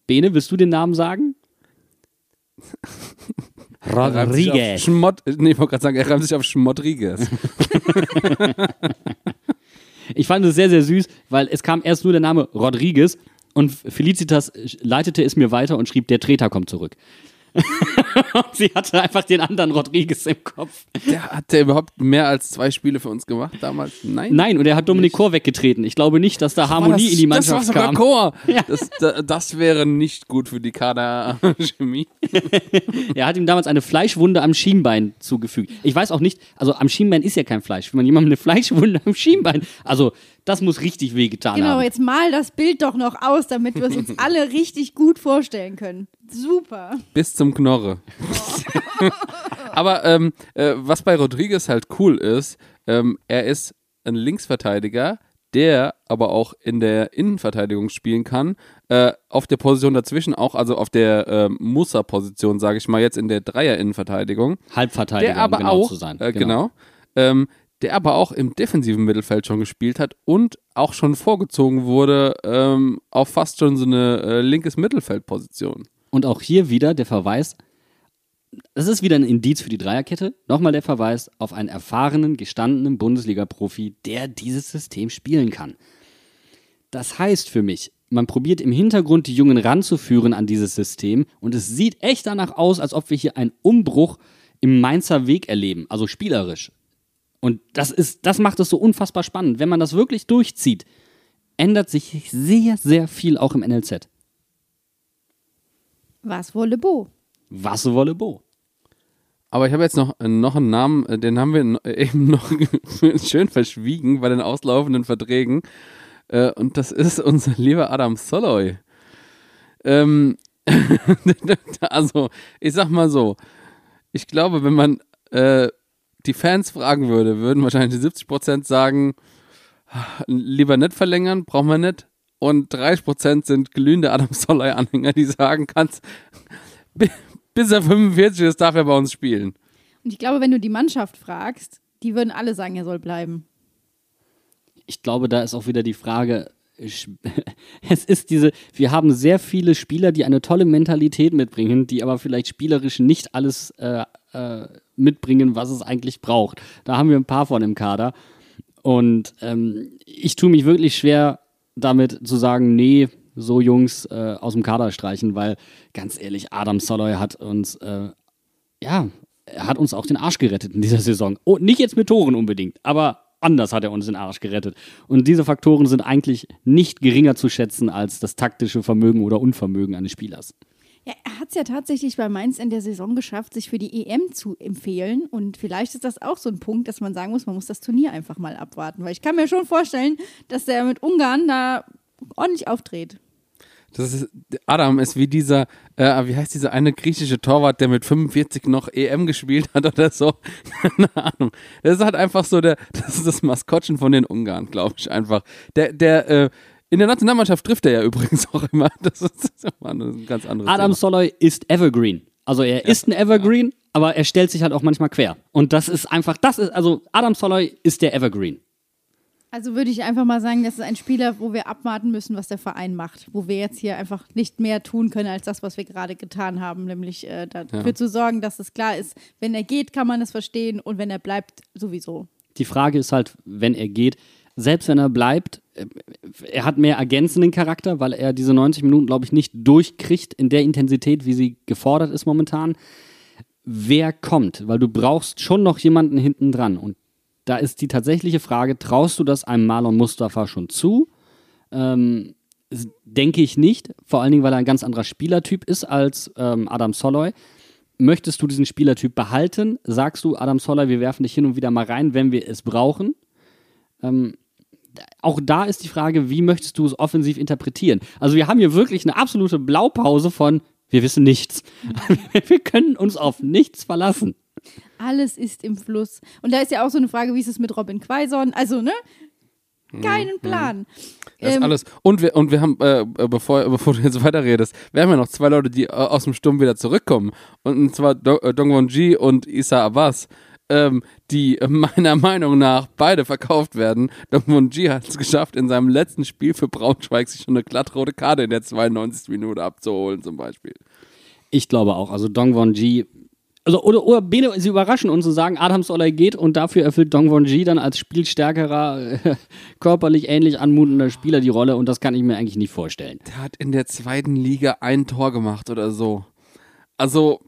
Bene, willst du den Namen sagen? Rodriguez. Schmott, nee, ich wollte gerade sagen, er reimt sich auf Schmodriguez. ich fand es sehr, sehr süß, weil es kam erst nur der Name Rodriguez und Felicitas leitete es mir weiter und schrieb, der Treter kommt zurück. sie hatte einfach den anderen Rodriguez im Kopf. Der, hat der überhaupt mehr als zwei Spiele für uns gemacht damals? Nein. Nein, und er hat Dominik Chor weggetreten. Ich glaube nicht, dass da Harmonie das, in die Mannschaft das war kam. Chor. Ja. Das, das, wäre nicht gut für die Kaderchemie. er hat ihm damals eine Fleischwunde am Schienbein zugefügt. Ich weiß auch nicht, also am Schienbein ist ja kein Fleisch. Wenn man jemandem eine Fleischwunde am Schienbein, also das muss richtig wehgetan genau, haben. Genau, jetzt mal das Bild doch noch aus, damit wir es uns alle richtig gut vorstellen können. Super. Bis zum Knorre. Aber ähm, äh, was bei Rodriguez halt cool ist, ähm, er ist ein Linksverteidiger, der aber auch in der Innenverteidigung spielen kann. Äh, auf der Position dazwischen auch, also auf der äh, Musa-Position, sage ich mal, jetzt in der Dreier-Innenverteidigung. Halbverteidiger, der aber um genau auch, zu sein. Äh, genau. Ähm, der aber auch im defensiven Mittelfeld schon gespielt hat und auch schon vorgezogen wurde ähm, auf fast schon so eine äh, linkes Mittelfeldposition. Und auch hier wieder der Verweis, das ist wieder ein Indiz für die Dreierkette. Nochmal der Verweis auf einen erfahrenen, gestandenen Bundesliga-Profi, der dieses System spielen kann. Das heißt für mich, man probiert im Hintergrund die Jungen ranzuführen an dieses System und es sieht echt danach aus, als ob wir hier einen Umbruch im Mainzer Weg erleben, also spielerisch. Und das ist, das macht es so unfassbar spannend. Wenn man das wirklich durchzieht, ändert sich sehr, sehr viel auch im NLZ. Was wolle Bo? Was wolle Bo? Aber ich habe jetzt noch, noch einen Namen, äh, den haben wir eben noch schön verschwiegen bei den auslaufenden Verträgen. Äh, und das ist unser lieber Adam Soloy. Ähm, also, ich sag mal so, ich glaube, wenn man äh, die Fans fragen würde, würden wahrscheinlich 70% sagen, lieber nicht verlängern, brauchen wir nicht. Und 30% sind glühende Adam Soloy-Anhänger, die sagen, kannst, bis er 45 ist, darf er bei uns spielen. Und ich glaube, wenn du die Mannschaft fragst, die würden alle sagen, er soll bleiben. Ich glaube, da ist auch wieder die Frage, es ist diese, wir haben sehr viele Spieler, die eine tolle Mentalität mitbringen, die aber vielleicht spielerisch nicht alles äh, äh, mitbringen, was es eigentlich braucht. Da haben wir ein paar von im Kader. Und ähm, ich tue mich wirklich schwer damit zu sagen, nee, so Jungs äh, aus dem Kader streichen, weil ganz ehrlich, Adam Soloy hat uns, äh, ja, er hat uns auch den Arsch gerettet in dieser Saison. Oh, nicht jetzt mit Toren unbedingt, aber anders hat er uns den Arsch gerettet. Und diese Faktoren sind eigentlich nicht geringer zu schätzen als das taktische Vermögen oder Unvermögen eines Spielers. Ja, er hat es ja tatsächlich bei Mainz in der Saison geschafft, sich für die EM zu empfehlen. Und vielleicht ist das auch so ein Punkt, dass man sagen muss, man muss das Turnier einfach mal abwarten. Weil ich kann mir schon vorstellen, dass der mit Ungarn da ordentlich auftritt. Das ist, Adam ist wie dieser, äh, wie heißt dieser eine griechische Torwart, der mit 45 noch EM gespielt hat oder so. Keine Ahnung. Das ist halt einfach so der, das ist das Maskottchen von den Ungarn, glaube ich einfach. Der, der, äh, in der Nationalmannschaft trifft er ja übrigens auch immer. Das ist, das ist ein ganz anderes Adam Thema. Soloy ist Evergreen. Also er ist ein Evergreen, aber er stellt sich halt auch manchmal quer. Und das ist einfach, das ist, also Adam Soloy ist der Evergreen. Also würde ich einfach mal sagen, das ist ein Spieler, wo wir abwarten müssen, was der Verein macht. Wo wir jetzt hier einfach nicht mehr tun können, als das, was wir gerade getan haben. Nämlich äh, dafür Ja. zu sorgen, dass es klar ist, wenn er geht, kann man es verstehen und wenn er bleibt, sowieso. Die Frage ist halt, wenn er geht, selbst wenn er bleibt, er hat mehr ergänzenden Charakter, weil er diese 90 Minuten, glaube ich, nicht durchkriegt in der Intensität, wie sie gefordert ist momentan. Wer kommt? Weil du brauchst schon noch jemanden hinten dran. Und da ist die tatsächliche Frage, traust du das einem Marlon Mustafa schon zu? Ähm, denke ich nicht, vor allen Dingen, weil er ein ganz anderer Spielertyp ist als ähm, Adam Soloy. Möchtest du diesen Spielertyp behalten? Sagst du, Adam Soloy, wir werfen dich hin und wieder mal rein, wenn wir es brauchen? Ähm, auch da ist die Frage, wie möchtest du es offensiv interpretieren? Also wir haben hier wirklich eine absolute Blaupause von, wir wissen nichts. wir können uns auf nichts verlassen. Alles ist im Fluss. Und da ist ja auch so eine Frage, wie ist es mit Robin Quaison? Also, ne? Keinen Plan. Das ist Ähm, alles. Und wir, und wir haben, äh, äh, bevor, bevor du jetzt weiterredest, wir haben ja noch zwei Leute, die äh, aus dem Sturm wieder zurückkommen. Und zwar Do äh, Dongwon Ji und Isa Abbas, ähm, die äh, meiner Meinung nach beide verkauft werden. Dongwon Ji hat es geschafft, in seinem letzten Spiel für Braunschweig sich schon eine glattrote Karte in der 92. Minute abzuholen, zum Beispiel. Ich glaube auch. Also Dongwon Ji. Also, oder, oder Bene, sie überraschen uns und sagen, Adam Soller geht und dafür erfüllt Dongwon Ji dann als spielstärkerer, äh, körperlich ähnlich anmutender Spieler die Rolle und das kann ich mir eigentlich nicht vorstellen. Der hat in der zweiten Liga ein Tor gemacht oder so. Also,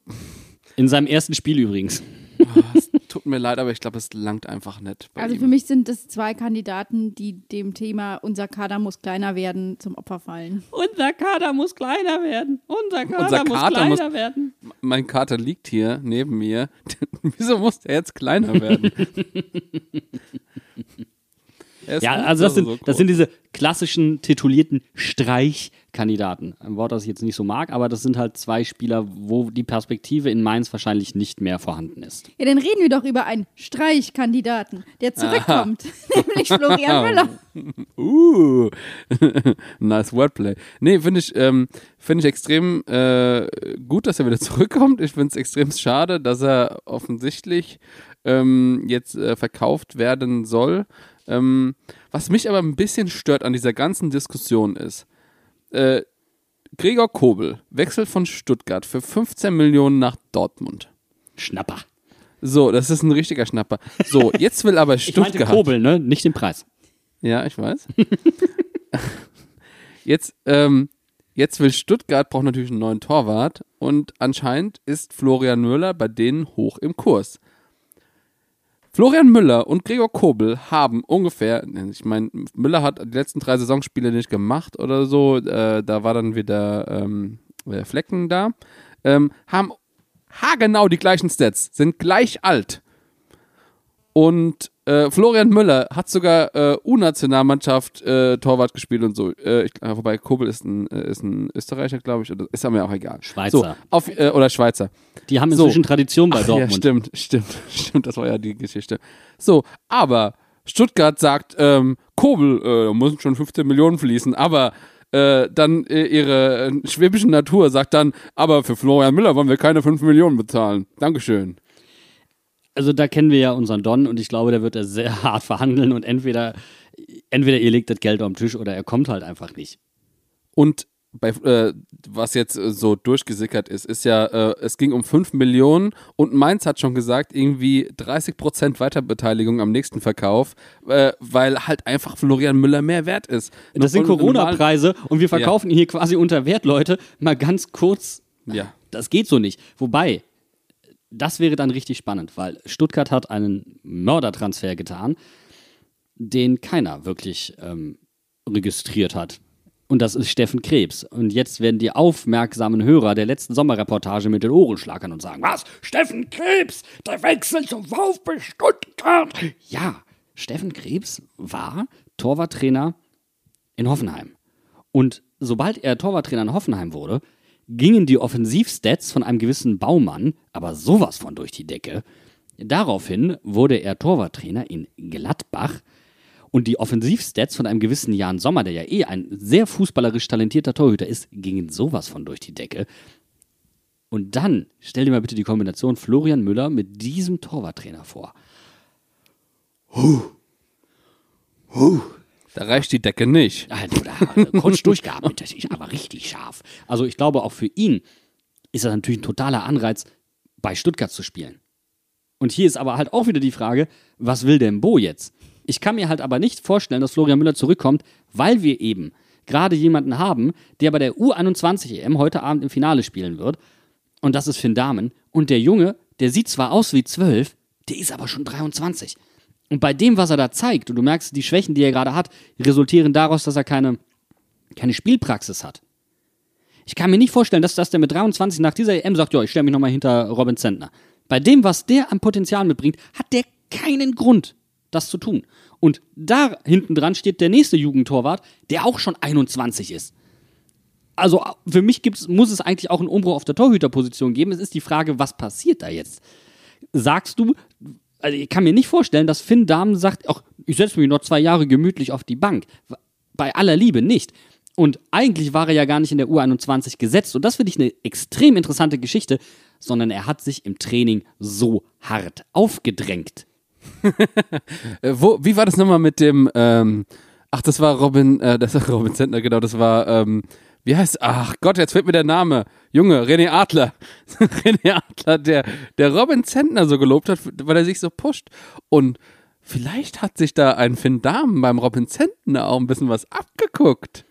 In seinem ersten Spiel übrigens. oh, es tut mir leid, aber ich glaube, es langt einfach nicht. Bei Also ihm. für mich sind das zwei Kandidaten, die dem Thema unser Kader muss kleiner werden zum Opfer fallen. Unser Kader muss kleiner werden. Unser Kader, Unser muss Kader kleiner muss- werden. mein Kater liegt hier neben mir. Wieso muss der jetzt kleiner werden? Er Ja, also das so sind, groß. das sind diese klassischen titulierten Streichkandidaten. Ein Wort, das ich jetzt nicht so mag, aber das sind halt zwei Spieler, wo die Perspektive in Mainz wahrscheinlich nicht mehr vorhanden ist. Ja, dann reden wir doch über einen Streichkandidaten, der zurückkommt, nämlich Florian Müller. Uh, nice Wordplay. Nee, finde ich, ähm, finde ich extrem äh, gut, dass er wieder zurückkommt. Ich finde es extrem schade, dass er offensichtlich ähm, jetzt äh, verkauft werden soll. Ähm, was mich aber ein bisschen stört an dieser ganzen Diskussion ist, äh, Gregor Kobel wechselt von Stuttgart für 15 Millionen nach Dortmund. Schnapper. So, das ist ein richtiger Schnapper. So, jetzt will aber Ich meinte Stuttgart. Kobel, ne? Nicht den Preis. Ja, ich weiß. jetzt, ähm, jetzt will Stuttgart, braucht natürlich einen neuen Torwart und anscheinend ist Florian Müller bei denen hoch im Kurs. Florian Müller und Gregor Kobel haben ungefähr, ich meine, Müller hat die letzten drei Saisonspiele nicht gemacht oder so, äh, da war dann wieder ähm, äh, Flecken da, ähm, haben haargenau die gleichen Stats, sind gleich alt. Und äh, Florian Müller hat sogar äh, U-Nationalmannschaft äh, Torwart gespielt und so. Äh, ich, äh, wobei Kobel ist ein, äh, ist ein Österreicher, glaube ich. Oder, ist aber mir auch egal. Schweizer. So, auf, oder Schweizer. Die haben So. inzwischen Tradition bei Ach, Dortmund. Ja, stimmt, stimmt, stimmt. Das war ja die Geschichte. So, aber Stuttgart sagt, ähm, Kobel, äh, müssen schon 15 Millionen fließen, aber äh, dann äh, ihre äh, schwäbische Natur sagt dann, aber für Florian Müller wollen wir keine 5 Millionen bezahlen. Dankeschön. Also da kennen wir ja unseren Don und ich glaube, der wird da sehr hart verhandeln und entweder, entweder ihr legt das Geld auf den Tisch oder er kommt halt einfach nicht. Und bei, äh, was jetzt äh, so durchgesickert ist, ist ja, äh, es ging um 5 Millionen und Mainz hat schon gesagt, irgendwie 30% Weiterbeteiligung am nächsten Verkauf, äh, weil halt einfach Florian Müller mehr wert ist. Das sind Corona-Preise und wir verkaufen ihn hier quasi unter Wert, Leute. Mal ganz kurz, Ja. das geht so nicht. Wobei, das wäre dann richtig spannend, weil Stuttgart hat einen Mördertransfer getan, den keiner wirklich ähm, registriert hat. Und das ist Steffen Krebs. Und jetzt werden die aufmerksamen Hörer der letzten Sommerreportage mit den Ohren schlagern und sagen, was? Steffen Krebs, der Wechsel zum VfB Stuttgart. Ja, Steffen Krebs war Torwarttrainer in Hoffenheim. Und sobald er Torwarttrainer in Hoffenheim wurde, gingen die Offensivstats von einem gewissen Baumann aber sowas von durch die Decke. Daraufhin wurde er Torwarttrainer in Gladbach und die Offensivstats von einem gewissen Jan Sommer, der ja eh ein sehr fußballerisch talentierter Torhüter ist, gingen sowas von durch die Decke. Und dann stell dir mal bitte die Kombination Florian Müller mit diesem Torwarttrainer vor. Da reicht die Decke nicht. Also da äh, kurz durchgeatmet, das ist aber richtig scharf. Also ich glaube, auch für ihn ist das natürlich ein totaler Anreiz, bei Stuttgart zu spielen. Und hier ist aber halt auch wieder die Frage, was will denn Bo jetzt? Ich kann mir halt aber nicht vorstellen, dass Florian Müller zurückkommt, weil wir eben gerade jemanden haben, der bei der U21 EM heute Abend im Finale spielen wird. Und das ist Finn Dahmen. Und der Junge, der sieht zwar aus wie 12, der ist aber schon 23. Und bei dem, was er da zeigt, und du merkst, die Schwächen, die er gerade hat, resultieren daraus, dass er keine, keine Spielpraxis hat. Ich kann mir nicht vorstellen, dass, dass der mit 23 nach dieser EM sagt, ja, ich stelle mich nochmal hinter Robin Zentner. Bei dem, was der an Potenzial mitbringt, hat der keinen Grund, das zu tun. Und da hinten dran steht der nächste Jugendtorwart, der auch schon 21 ist. Also für mich gibt's, muss es eigentlich auch einen Umbruch auf der Torhüterposition geben. Es ist die Frage, was passiert da jetzt? Sagst du, also ich kann mir nicht vorstellen, dass Finn Dahmen sagt, ach, ich setze mich noch zwei Jahre gemütlich auf die Bank. Bei aller Liebe nicht. Und eigentlich war er ja gar nicht in der U21 gesetzt. Und das finde ich eine extrem interessante Geschichte, sondern er hat sich im Training so hart aufgedrängt. Äh, wo, wie war das nochmal mit dem, ähm, ach, das war Robin, äh, das war Robin Zentner, genau, das war, ähm, wie heißt, ach Gott, jetzt fällt mir der Name. Junge, René Adler. René Adler, der, der Robin Zentner so gelobt hat, weil er sich so pusht. Und vielleicht hat sich da ein Finn Dahmen beim Robin Zentner auch ein bisschen was abgeguckt.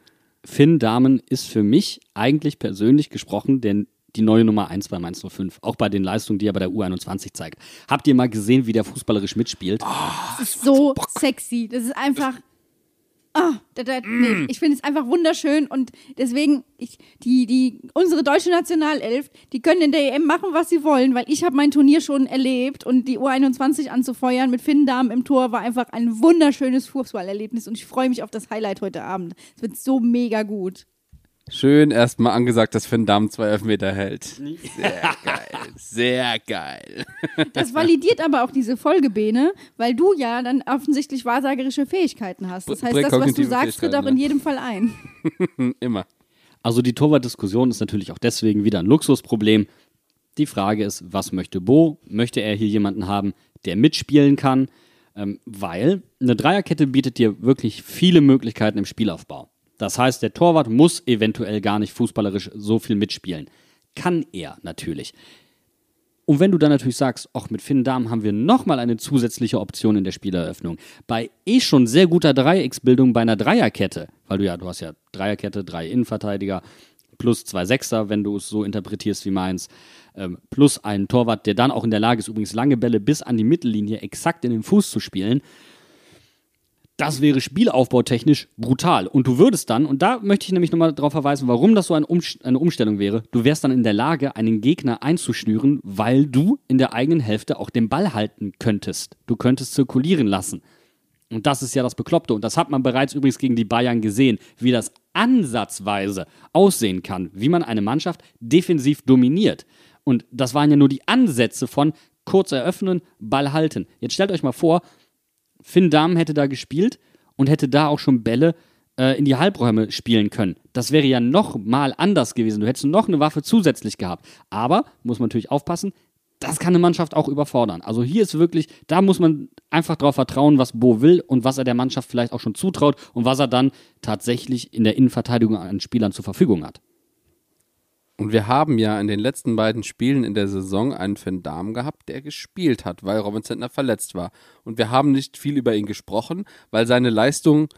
Finn Dahmen ist für mich eigentlich persönlich gesprochen der die neue Nummer 1 bei Mainz 05. Auch bei den Leistungen, die er bei der U21 zeigt. Habt ihr mal gesehen, wie der fußballerisch mitspielt? Das ist so sexy. Das ist einfach. Ah, da, da, nee, ich finde es einfach wunderschön und deswegen, ich, die, die, unsere deutsche Nationalelf, die können in der EM machen, was sie wollen, weil ich habe mein Turnier schon erlebt und die U21 anzufeuern mit Finn Dahm im Tor war einfach ein wunderschönes Fußballerlebnis und ich freue mich auf das Highlight heute Abend. Es wird so mega gut. Schön erstmal angesagt, dass Finn Damm zwei Elfmeter hält. Sehr geil. Sehr geil. Das validiert aber auch diese Folgebene, weil du ja dann offensichtlich wahrsagerische Fähigkeiten hast. Das heißt, das, was du sagst, tritt auch in jedem Fall ein. Immer. Also die Torwartdiskussion ist natürlich auch deswegen wieder ein Luxusproblem. Die Frage ist, was möchte Bo? Möchte er hier jemanden haben, der mitspielen kann? Ähm, weil eine Dreierkette bietet dir wirklich viele Möglichkeiten im Spielaufbau. Das heißt, der Torwart muss eventuell gar nicht fußballerisch so viel mitspielen. Kann er natürlich. Und wenn du dann natürlich sagst, auch mit Finn Dahm haben wir nochmal eine zusätzliche Option in der Spieleröffnung. Bei eh schon sehr guter Dreiecksbildung bei einer Dreierkette, weil du ja, du hast ja Dreierkette, drei Innenverteidiger, plus zwei Sechser, wenn du es so interpretierst wie meins, ähm, plus einen Torwart, der dann auch in der Lage ist, übrigens lange Bälle bis an die Mittellinie exakt in den Fuß zu spielen. Das wäre spielaufbautechnisch brutal. Und du würdest dann, und da möchte ich nämlich nochmal darauf verweisen, warum das so ein Umst- eine Umstellung wäre, du wärst dann in der Lage, einen Gegner einzuschnüren, weil du in der eigenen Hälfte auch den Ball halten könntest. Du könntest zirkulieren lassen. Und das ist ja das Bekloppte. Und das hat man bereits übrigens gegen die Bayern gesehen, wie das ansatzweise aussehen kann, wie man eine Mannschaft defensiv dominiert. Und das waren ja nur die Ansätze von kurz eröffnen, Ball halten. Jetzt stellt euch mal vor, Finn Dahm hätte da gespielt und hätte da auch schon Bälle äh, in die Halbräume spielen können. Das wäre ja noch mal anders gewesen. Du hättest noch eine Waffe zusätzlich gehabt. Aber, muss man natürlich aufpassen, das kann eine Mannschaft auch überfordern. Also hier ist wirklich, da muss man einfach darauf vertrauen, was Bo will und was er der Mannschaft vielleicht auch schon zutraut und was er dann tatsächlich in der Innenverteidigung an Spielern zur Verfügung hat. Und wir haben ja in den letzten beiden Spielen in der Saison einen Finn Dahm gehabt, der gespielt hat, weil Robin Zentner verletzt war. Und wir haben nicht viel über ihn gesprochen, weil seine Leistung,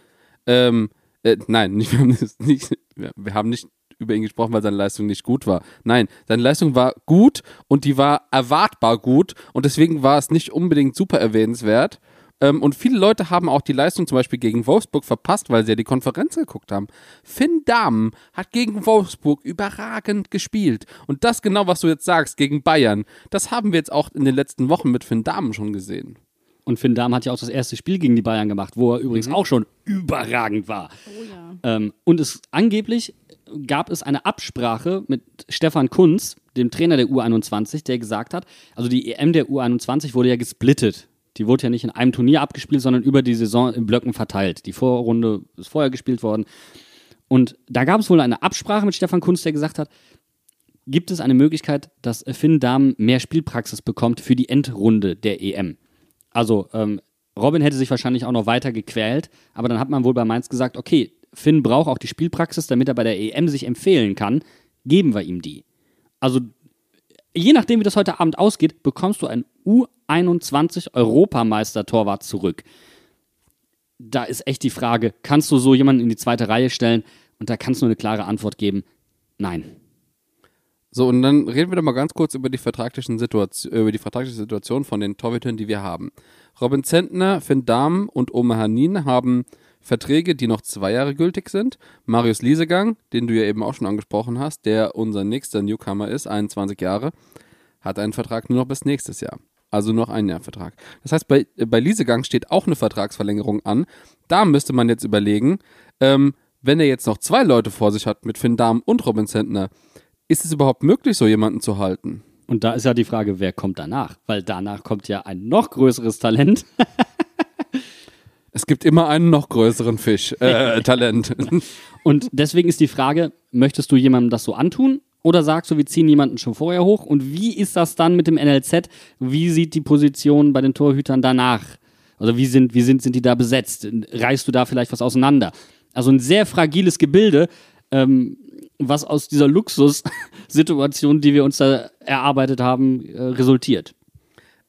ähm, äh, nein, nicht, nicht, wir haben nicht über ihn gesprochen, weil seine Leistung nicht gut war. Nein, seine Leistung war gut und die war erwartbar gut und deswegen war es nicht unbedingt super erwähnenswert. Ähm, und viele Leute haben auch die Leistung zum Beispiel gegen Wolfsburg verpasst, weil sie ja die Konferenz geguckt haben. Finn Dahmen hat gegen Wolfsburg überragend gespielt. Und das genau, was du jetzt sagst, gegen Bayern, das haben wir jetzt auch in den letzten Wochen mit Finn Dahmen schon gesehen. Und Finn Dahm hat ja auch das erste Spiel gegen die Bayern gemacht, wo er übrigens auch schon überragend war. Oh ja. Ähm, und es angeblich gab es eine Absprache mit Stefan Kunz, dem Trainer der U21, der gesagt hat, also die EM der U21 wurde ja gesplittet. Die wurde ja nicht in einem Turnier abgespielt, sondern über die Saison in Blöcken verteilt. Die Vorrunde ist vorher gespielt worden. Und da gab es wohl eine Absprache mit Stefan Kunz, der gesagt hat, gibt es eine Möglichkeit, dass Finn Dahm mehr Spielpraxis bekommt für die Endrunde der EM. Also ähm, Robin hätte sich wahrscheinlich auch noch weiter gequält, aber dann hat man wohl bei Mainz gesagt, okay, Finn braucht auch die Spielpraxis, damit er bei der EM sich empfehlen kann, geben wir ihm die. Also je nachdem, wie das heute Abend ausgeht, bekommst du einen U21 Europameister-Torwart zurück. Da ist echt die Frage, kannst du so jemanden in die zweite Reihe stellen? Und da kannst du eine klare Antwort geben, nein. So, und dann reden wir doch mal ganz kurz über die vertraglichen Situation, über die vertragliche Situation von den Torhütern, die wir haben. Robin Zentner, Finn Dahm und Oma Hanin haben Verträge, die noch zwei Jahre gültig sind. Marius Liesegang, den du ja eben auch schon angesprochen hast, der unser nächster Newcomer ist, 21 Jahre, hat einen Vertrag nur noch bis nächstes Jahr. Also noch ein Jahr Vertrag. Das heißt, bei, bei Liesegang steht auch eine Vertragsverlängerung an. Da müsste man jetzt überlegen, ähm, wenn er jetzt noch zwei Leute vor sich hat mit Finn Dahm und Robin Zentner, ist es überhaupt möglich, so jemanden zu halten? Und da ist ja die Frage, wer kommt danach? Weil danach kommt ja ein noch größeres Talent. Es gibt immer einen noch größeren Fisch, äh, Talent. Und deswegen ist die Frage, möchtest du jemandem das so antun? Oder sagst du, wir ziehen jemanden schon vorher hoch? Und wie ist das dann mit dem NLZ? Wie sieht die Position bei den Torhütern danach? Also wie sind, wie sind, sind die da besetzt? Reißt du da vielleicht was auseinander? Also ein sehr fragiles Gebilde, ähm, was aus dieser Luxussituation, die wir uns da erarbeitet haben, äh, resultiert.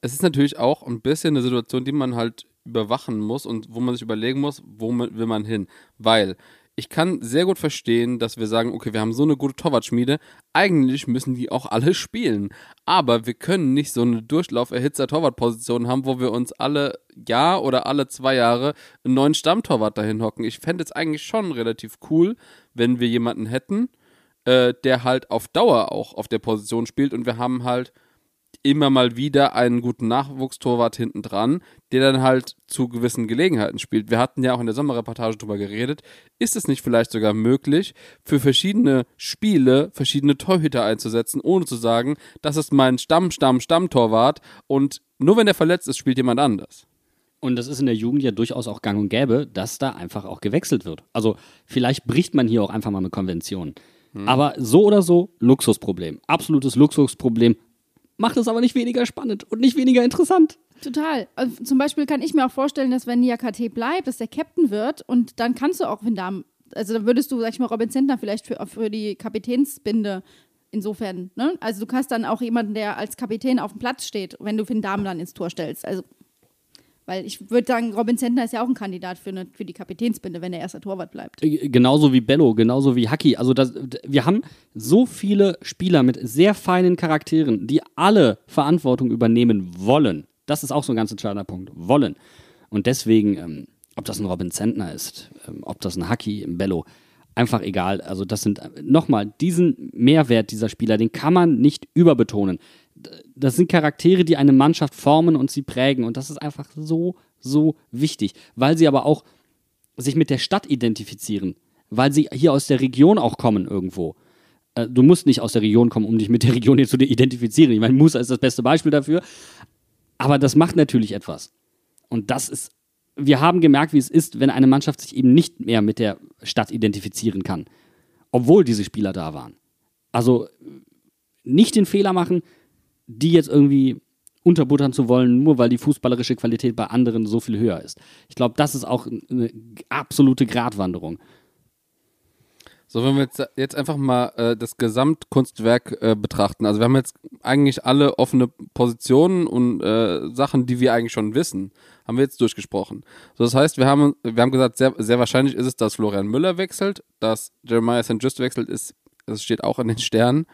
es ist natürlich auch ein bisschen eine Situation, die man halt überwachen muss und wo man sich überlegen muss, wo will man hin. Weil ich kann sehr gut verstehen, dass wir sagen, okay, wir haben so eine gute Torwartschmiede, eigentlich müssen die auch alle spielen. Aber wir können nicht so eine durchlauferhitzer Torwartposition haben, wo wir uns alle Jahr oder alle zwei Jahre einen neuen Stammtorwart dahin hocken. Ich fände es eigentlich schon relativ cool, wenn wir jemanden hätten, äh, der halt auf Dauer auch auf der Position spielt und wir haben halt immer mal wieder einen guten Nachwuchstorwart hinten dran, der dann halt zu gewissen Gelegenheiten spielt. Wir hatten ja auch in der Sommerreportage drüber geredet. Ist es nicht vielleicht sogar möglich, für verschiedene Spiele verschiedene Torhüter einzusetzen, ohne zu sagen, das ist mein Stamm, Stamm, Stammtorwart und nur wenn der verletzt ist, spielt jemand anders. Und das ist in der Jugend ja durchaus auch gang und gäbe, dass da einfach auch gewechselt wird. Also vielleicht bricht man hier auch einfach mal eine Konvention. Aber so oder so, Luxusproblem. Absolutes Luxusproblem. Macht es aber nicht weniger spannend und nicht weniger interessant. Total. Also zum Beispiel kann ich mir auch vorstellen, dass wenn Niakate bleibt, dass der Captain wird und dann kannst du auch Van Damme, also dann würdest du, sag ich mal, Robin Zentner vielleicht für, für die Kapitänsbinde insofern, ne? Also du hast dann auch jemanden, der als Kapitän auf dem Platz steht, wenn du Van Damme dann ins Tor stellst. Also, weil ich würde sagen, Robin Zentner ist ja auch ein Kandidat für, eine, für die Kapitänsbinde, wenn er erster Torwart bleibt. Äh, Genauso wie Bello, genauso wie Haki. Also das, wir haben so viele Spieler mit sehr feinen Charakteren, die alle Verantwortung übernehmen wollen. Das ist auch so ein ganz entscheidender Punkt. Wollen. Und deswegen, ähm, ob das ein Robin Zentner ist, ähm, ob das ein Haki, ein Bello, einfach egal. Also das sind äh, nochmal diesen Mehrwert dieser Spieler, den kann man nicht überbetonen. Das sind Charaktere, die eine Mannschaft formen und sie prägen. Und das ist einfach so, so wichtig, weil sie aber auch sich mit der Stadt identifizieren, weil sie hier aus der Region auch kommen irgendwo. Äh, Du musst nicht aus der Region kommen, um dich mit der Region hier zu identifizieren. Ich meine, Musa ist das beste Beispiel dafür. Aber das macht natürlich etwas. Und das ist, wir haben gemerkt, wie es ist, wenn eine Mannschaft sich eben nicht mehr mit der Stadt identifizieren kann. Obwohl diese Spieler da waren. Also nicht den Fehler machen, die jetzt irgendwie unterbuttern zu wollen, nur weil die fußballerische Qualität bei anderen so viel höher ist. Ich glaube, das ist auch eine absolute Gratwanderung. So, wenn wir jetzt, jetzt einfach mal äh, das Gesamtkunstwerk äh, betrachten. Also wir haben jetzt eigentlich alle offene Positionen und äh, Sachen, die wir eigentlich schon wissen, haben wir jetzt durchgesprochen. So, das heißt, wir haben, wir haben gesagt, sehr, sehr wahrscheinlich ist es, dass Florian Müller wechselt, dass Jeremiah St. Just wechselt, ist, das steht auch in den Sternen.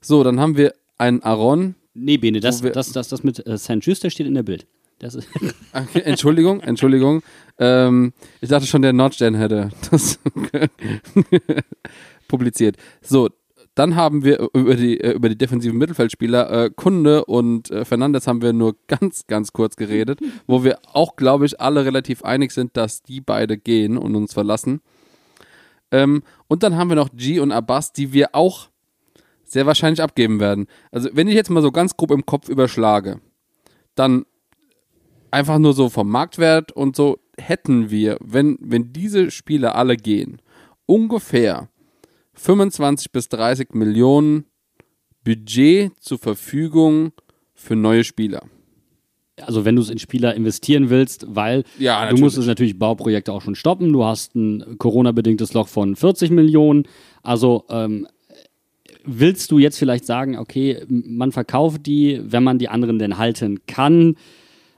So, dann haben wir einen Aaron. Nee, Bene, das, das, das, das mit äh, St. Just, steht in der Bild. Okay, Entschuldigung, Entschuldigung. Ähm, ich dachte schon, der Nordstern hätte das publiziert. So, Dann haben wir über die, äh, über die defensiven Mittelfeldspieler äh, Kunde und äh, Fernandes haben wir nur ganz, ganz kurz geredet, wo wir auch, glaube ich, alle relativ einig sind, dass die beide gehen und uns verlassen. Ähm, und dann haben wir noch G und Abbas, die wir auch sehr wahrscheinlich abgeben werden. Also, wenn ich jetzt mal so ganz grob im Kopf überschlage, dann einfach nur so vom Marktwert und so hätten wir, wenn, wenn diese Spieler alle gehen, ungefähr 25 bis 30 Millionen Budget zur Verfügung für neue Spieler. Also wenn du es in Spieler investieren willst, weil Ja, du natürlich. musstest natürlich Bauprojekte auch schon stoppen. Du hast ein Corona-bedingtes Loch von 40 Millionen. Also ähm, willst du jetzt vielleicht sagen, okay, man verkauft die, wenn man die anderen denn halten kann,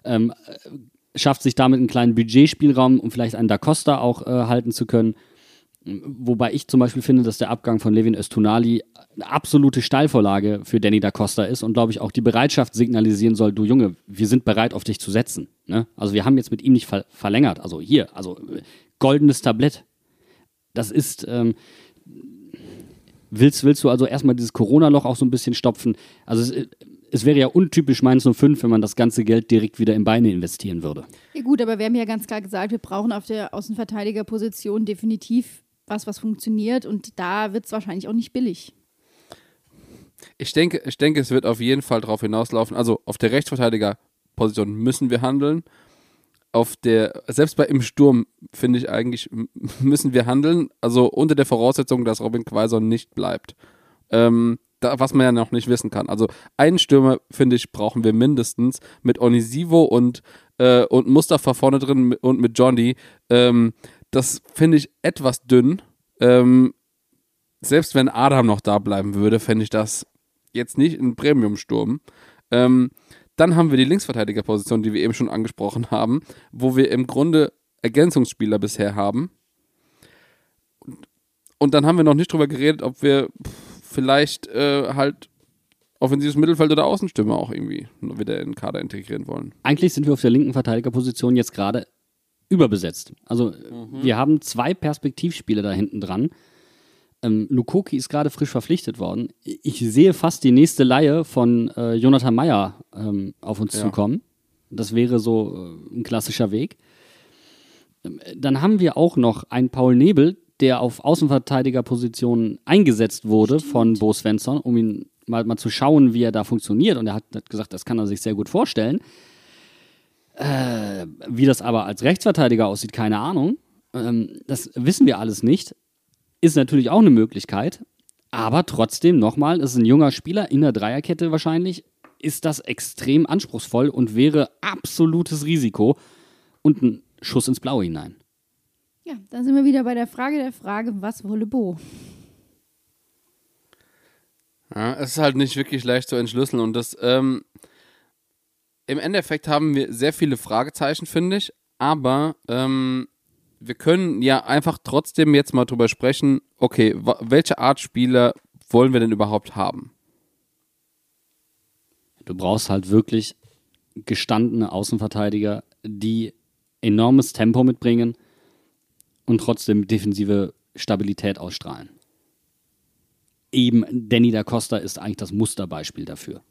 ähm, äh, schafft sich damit einen kleinen Budgetspielraum, um vielleicht einen Da Costa auch äh, halten zu können. Wobei ich zum Beispiel finde, dass der Abgang von Levin Östunali eine absolute Steilvorlage für Danny da Costa ist und glaube ich auch die Bereitschaft signalisieren soll, du Junge, wir sind bereit auf dich zu setzen. Ne? Also wir haben jetzt mit ihm nicht ver verlängert. Also hier, also äh, goldenes Tablett. Das ist, ähm, willst, willst du also erstmal dieses Corona-Loch auch so ein bisschen stopfen? Also es, es wäre ja untypisch Mainz 05, wenn man das ganze Geld direkt wieder in Beine investieren würde. Ja gut, aber wir haben ja ganz klar gesagt, wir brauchen auf der Außenverteidigerposition definitiv was, was funktioniert und da wird es wahrscheinlich auch nicht billig. Ich denke, ich denke, es wird auf jeden Fall darauf hinauslaufen. Also auf der Rechtsverteidigerposition müssen wir handeln. Auf der, selbst bei im Sturm, finde ich eigentlich, müssen wir handeln. Also unter der Voraussetzung, dass Robin Quaison nicht bleibt. Ähm, da, was man ja noch nicht wissen kann. Also einen Stürmer, finde ich, brauchen wir mindestens mit Onisivo und, äh, und Mustafa vorne drin und mit Johnny. Ähm, das finde ich etwas dünn. Ähm, selbst wenn Adam noch da bleiben würde, fände ich das jetzt nicht ein Premium-Sturm. Ähm, dann haben wir die Linksverteidigerposition, die wir eben schon angesprochen haben, wo wir im Grunde Ergänzungsspieler bisher haben. Und dann haben wir noch nicht drüber geredet, ob wir vielleicht äh, halt offensives Mittelfeld oder Außenstürmer auch irgendwie wieder in den Kader integrieren wollen. Eigentlich sind wir auf der linken Verteidigerposition jetzt gerade überbesetzt. Also wir haben zwei Perspektivspieler da hinten dran. Ähm, Lukoki ist gerade frisch verpflichtet worden. Ich sehe fast die nächste Laie von äh, Jonathan Meyer ähm, auf uns Ja. zukommen. Das wäre so äh, ein klassischer Weg. Ähm, Dann haben wir auch noch einen Paul Nebel, der auf Außenverteidigerpositionen eingesetzt wurde von Bo Svensson, um ihn mal, mal zu schauen, wie er da funktioniert. Und er hat, hat gesagt, das kann er sich sehr gut vorstellen. Äh, wie das aber als Rechtsverteidiger aussieht, keine Ahnung. Ähm, das wissen wir alles nicht. Ist natürlich auch eine Möglichkeit. Aber trotzdem, nochmal, ist ein junger Spieler in der Dreierkette wahrscheinlich. Ist das extrem anspruchsvoll und wäre absolutes Risiko und ein Schuss ins Blaue hinein. Ja, dann sind wir wieder bei der Frage der Frage, was wolle Bo? Ja, es ist halt nicht wirklich leicht zu entschlüsseln und das, ähm, im Endeffekt haben wir sehr viele Fragezeichen, finde ich, aber ähm, wir können ja einfach trotzdem jetzt mal drüber sprechen, okay, welche Art Spieler wollen wir denn überhaupt haben? Du brauchst halt wirklich gestandene Außenverteidiger, die enormes Tempo mitbringen und trotzdem defensive Stabilität ausstrahlen. Eben Danny da Costa ist eigentlich das Musterbeispiel dafür.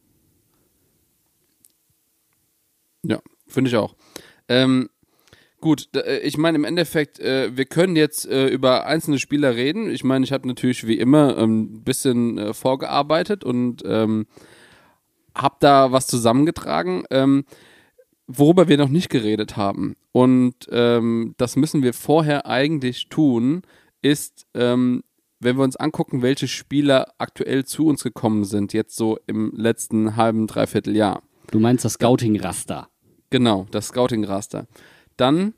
Ja, finde ich auch. Ähm, gut, äh, ich meine im Endeffekt, äh, wir können jetzt äh, über einzelne Spieler reden. Ich meine, ich habe natürlich wie immer ähm, ein bisschen äh, vorgearbeitet und ähm, habe da was zusammengetragen, ähm, worüber wir noch nicht geredet haben. Und ähm, das müssen wir vorher eigentlich tun, ist, ähm, wenn wir uns angucken, welche Spieler aktuell zu uns gekommen sind, jetzt so im letzten halben, dreiviertel Jahr. Du meinst das Scouting-Raster. Genau, das Scouting-Raster. Dann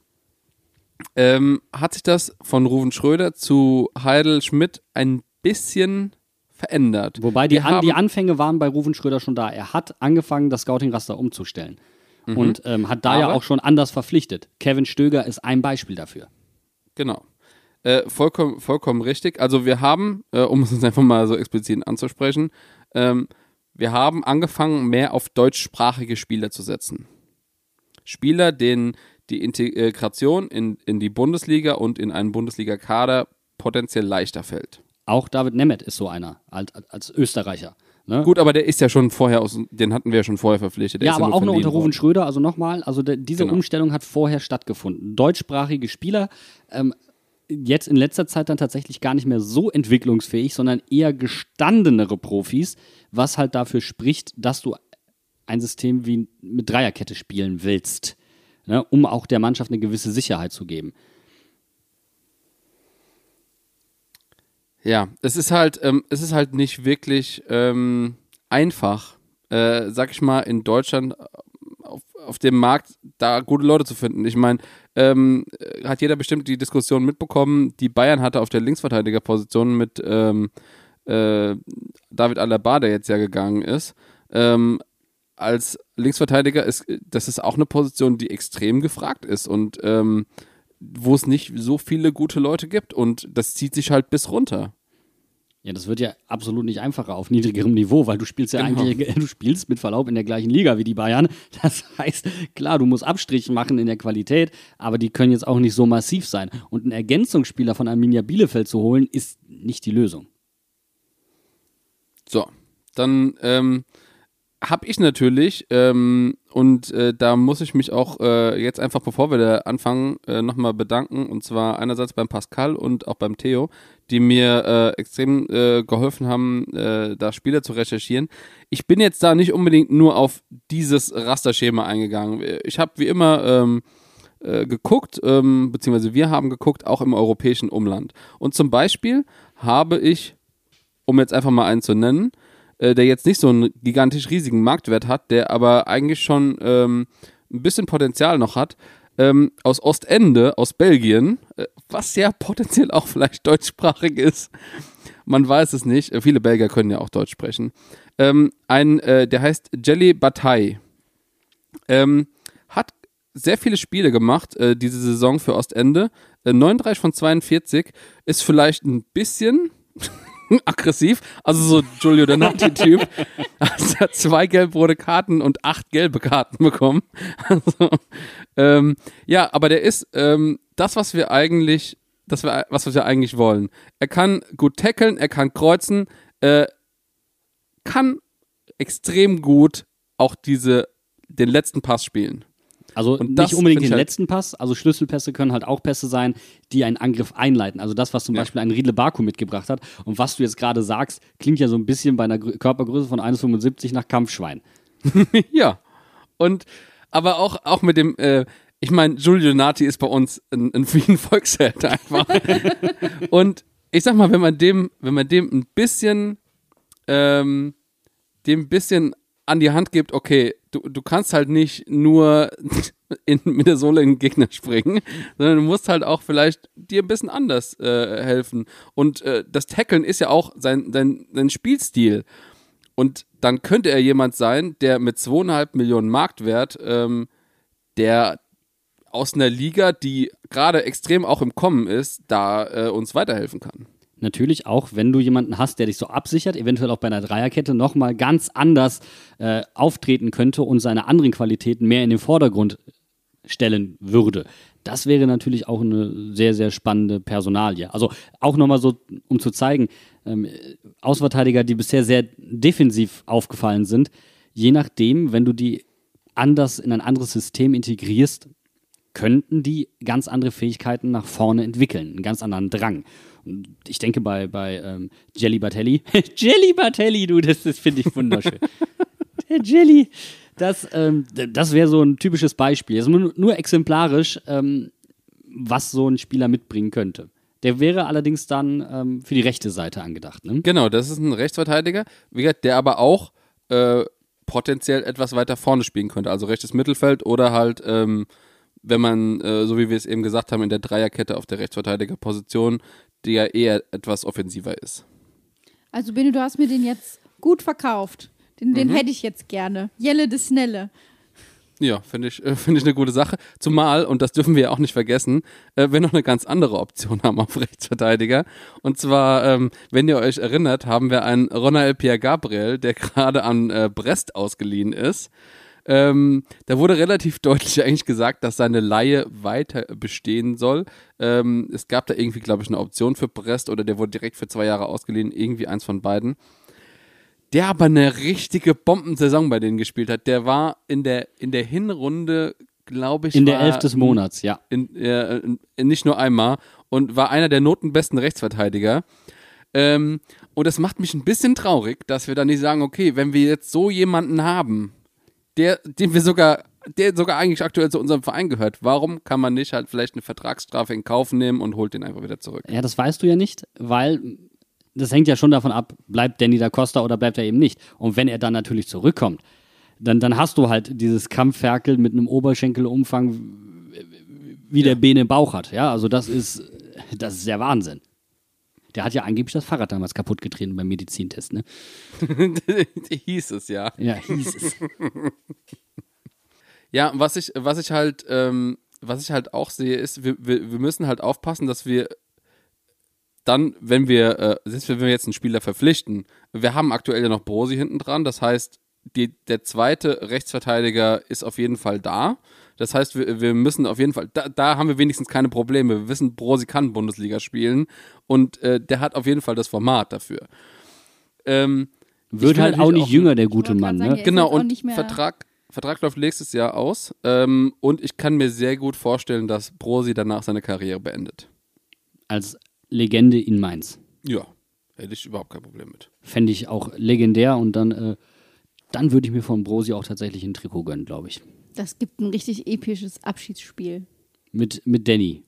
ähm, hat sich das von Ruven Schröder zu Heidel Schmidt ein bisschen verändert. Wobei die, an, die Anfänge waren bei Ruven Schröder schon da. Er hat angefangen, das Scouting-Raster umzustellen. Und ähm, hat da ja Mhm. Aber- auch schon anders verpflichtet. Kevin Stöger ist ein Beispiel dafür. Genau. Äh, vollkommen, vollkommen richtig. Also wir haben, äh, um es uns einfach mal so explizit anzusprechen, ähm, wir haben angefangen, mehr auf deutschsprachige Spieler zu setzen. Spieler, denen die Integration in, in die Bundesliga und in einen Bundesliga-Kader potenziell leichter fällt. Auch David Nemeth ist so einer, als, als Österreicher. Ne? Gut, aber der ist ja schon vorher aus, den hatten wir ja schon vorher verpflichtet. Der ja, ist aber nur auch noch verliehen unter Ruven. Schröder. Also nochmal, also de, diese Genau. Umstellung hat vorher stattgefunden. Deutschsprachige Spieler, ähm, jetzt in letzter Zeit dann tatsächlich gar nicht mehr so entwicklungsfähig, sondern eher gestandenere Profis, was halt dafür spricht, dass du ein System wie mit Dreierkette spielen willst, ne, um auch der Mannschaft eine gewisse Sicherheit zu geben. Ja, es ist halt, ähm, es ist halt nicht wirklich ähm, einfach, äh, sag ich mal, in Deutschland äh, auf, auf dem Markt da gute Leute zu finden. Ich meine, ähm, äh, hat jeder bestimmt die Diskussion mitbekommen, die Bayern hatte auf der Linksverteidigerposition mit ähm, äh, David Alaba, der jetzt ja gegangen ist. Ähm, als Linksverteidiger ist, das ist auch eine Position, die extrem gefragt ist und ähm, wo es nicht so viele gute Leute gibt und das zieht sich halt bis runter. Ja, das wird ja absolut nicht einfacher auf niedrigerem Niveau, weil du spielst ja Genau. eigentlich, du spielst mit Verlaub in der gleichen Liga wie die Bayern. Das heißt, klar, du musst Abstriche machen in der Qualität, aber die können jetzt auch nicht so massiv sein. Und einen Ergänzungsspieler von Arminia Bielefeld zu holen, ist nicht die Lösung. So, dann ähm, habe ich natürlich, ähm, und äh, da muss ich mich auch äh, jetzt einfach, bevor wir da anfangen, äh, nochmal bedanken. Und zwar einerseits beim Pascal und auch beim Theo, die mir äh, extrem äh, geholfen haben, äh, da Spieler zu recherchieren. Ich bin jetzt da nicht unbedingt nur auf dieses Rasterschema eingegangen. Ich habe wie immer ähm, äh, geguckt, ähm, beziehungsweise wir haben geguckt, auch im europäischen Umland. Und zum Beispiel habe ich, um jetzt einfach mal einen zu nennen, äh, der jetzt nicht so einen gigantisch riesigen Marktwert hat, der aber eigentlich schon ähm, ein bisschen Potenzial noch hat, ähm, aus Ostende, aus Belgien, äh, was ja potenziell auch vielleicht deutschsprachig ist. Man weiß es nicht. Äh, viele Belgier können ja auch Deutsch sprechen. Ähm, ein, äh, der heißt Jelly Bataille. Ähm, hat sehr viele Spiele gemacht, äh, diese Saison für Ostende. Äh, 39 von 42 ist vielleicht ein bisschen aggressiv. Also so Giulio Donati-Typ. Also hat zwei gelb-rote Karten und acht gelbe Karten bekommen. Also, ähm, ja, aber der ist ähm, das, was wir eigentlich, das wir, was wir eigentlich wollen. Er kann gut tackeln, er kann kreuzen, äh, kann extrem gut auch diese, den letzten Pass spielen. Also Und nicht unbedingt den halt- letzten Pass, also Schlüsselpässe können halt auch Pässe sein, die einen Angriff einleiten. Also das, was zum Ja. Beispiel ein Riedle Baku mitgebracht hat und was du jetzt gerade sagst, klingt ja so ein bisschen bei einer Grö- Körpergröße von 1,75 nach Kampfschwein. Ja. Und aber auch, auch mit dem, äh, ich meine, Giulio Donati ist bei uns ein, ein, wie ein Volksheld einfach. Und ich sag mal, wenn man dem, wenn man dem ein bisschen, ähm, dem ein bisschen an die Hand gibt, okay, du, du kannst halt nicht nur in, mit der Sohle in den Gegner springen, sondern du musst halt auch vielleicht dir ein bisschen anders äh, helfen. Und äh, das Tackeln ist ja auch sein, sein, sein Spielstil. Und dann könnte er jemand sein, der mit zweieinhalb Millionen Marktwert, ähm, der aus einer Liga, die gerade extrem auch im Kommen ist, da äh, uns weiterhelfen kann. Natürlich auch, wenn du jemanden hast, der dich so absichert, eventuell auch bei einer Dreierkette nochmal ganz anders äh, auftreten könnte und seine anderen Qualitäten mehr in den Vordergrund stellen würde. Das wäre natürlich auch eine sehr, sehr spannende Personalie. Also auch nochmal so, um zu zeigen, ähm, Außenverteidiger, die bisher sehr defensiv aufgefallen sind, je nachdem, wenn du die anders in ein anderes System integrierst, könnten die ganz andere Fähigkeiten nach vorne entwickeln, einen ganz anderen Drang. Und ich denke bei, bei ähm, Jelly Batelli, Jelly Batelli, du, das, das finde ich wunderschön. Der Jelly, das, ähm, das wäre so ein typisches Beispiel. Also nur, nur exemplarisch, ähm, was so ein Spieler mitbringen könnte. Der wäre allerdings dann ähm, für die rechte Seite angedacht. Ne? Genau, das ist ein Rechtsverteidiger, wie gesagt, der aber auch äh, potenziell etwas weiter vorne spielen könnte. Also rechtes Mittelfeld oder halt, ähm, wenn man, äh, so wie wir es eben gesagt haben, in der Dreierkette auf der Rechtsverteidigerposition, die ja eher etwas offensiver ist. Also Bene, du hast mir den jetzt gut verkauft. Den, Mhm. den hätte ich jetzt gerne. Jelle de Snelle. Ja, finde ich, äh, finde ich eine gute Sache. Zumal, und das dürfen wir ja auch nicht vergessen, äh, wir noch eine ganz andere Option haben auf Rechtsverteidiger. Und zwar, ähm, wenn ihr euch erinnert, haben wir einen Ronael Pierre Gabriel, der gerade an äh, Brest ausgeliehen ist. Ähm, da wurde relativ deutlich eigentlich gesagt, dass seine Laie weiter bestehen soll. Ähm, es gab da irgendwie, glaube ich, eine Option für Brest oder der wurde direkt für zwei Jahre ausgeliehen, irgendwie eins von beiden. Der aber eine richtige Bombensaison bei denen gespielt hat. Der war in der, in der Hinrunde, glaube ich, In der Elf des Monats, ja. in, äh, in, in, nicht nur einmal und war einer der notenbesten Rechtsverteidiger. Ähm, und das macht mich ein bisschen traurig, dass wir dann nicht sagen, okay, wenn wir jetzt so jemanden haben, der, den wir sogar, der sogar eigentlich aktuell zu unserem Verein gehört, warum kann man nicht halt vielleicht eine Vertragsstrafe in Kauf nehmen und holt den einfach wieder zurück? Ja, das weißt du ja nicht, weil das hängt ja schon davon ab, bleibt Danny da Costa oder bleibt er eben nicht. Und wenn er dann natürlich zurückkommt, dann, dann hast du halt dieses Kampfferkel mit einem Oberschenkelumfang, wie der Bene im Bauch hat. Ja, also das ist, das ist der Wahnsinn. Der hat ja angeblich das Fahrrad damals kaputt getreten beim Medizintest, ne? Hieß es ja. Ja, hieß es. Ja, was ich, was ich halt, ähm, was ich halt auch sehe, ist, wir, wir, wir müssen halt aufpassen, dass wir dann, wenn wir, äh, selbst wenn wir jetzt einen Spieler verpflichten, wir haben aktuell ja noch Brosi hinten dran, das heißt, die, der zweite Rechtsverteidiger ist auf jeden Fall da. Das heißt, wir, wir müssen auf jeden Fall, da, da haben wir wenigstens keine Probleme. Wir wissen, Brosi kann Bundesliga spielen und äh, der hat auf jeden Fall das Format dafür. Ähm, Wird halt auch nicht auch- jünger, der gute Mann, sagen, ne? Genau, und Vertrag, Vertrag läuft nächstes Jahr aus. Ähm, und ich kann mir sehr gut vorstellen, dass Brosi danach seine Karriere beendet. Als Legende in Mainz. Ja, hätte ich überhaupt kein Problem mit. Fände ich auch legendär und dann, äh, dann würde ich mir von Brosi auch tatsächlich ein Trikot gönnen, glaube ich. Das gibt ein richtig episches Abschiedsspiel. Mit, mit Danny.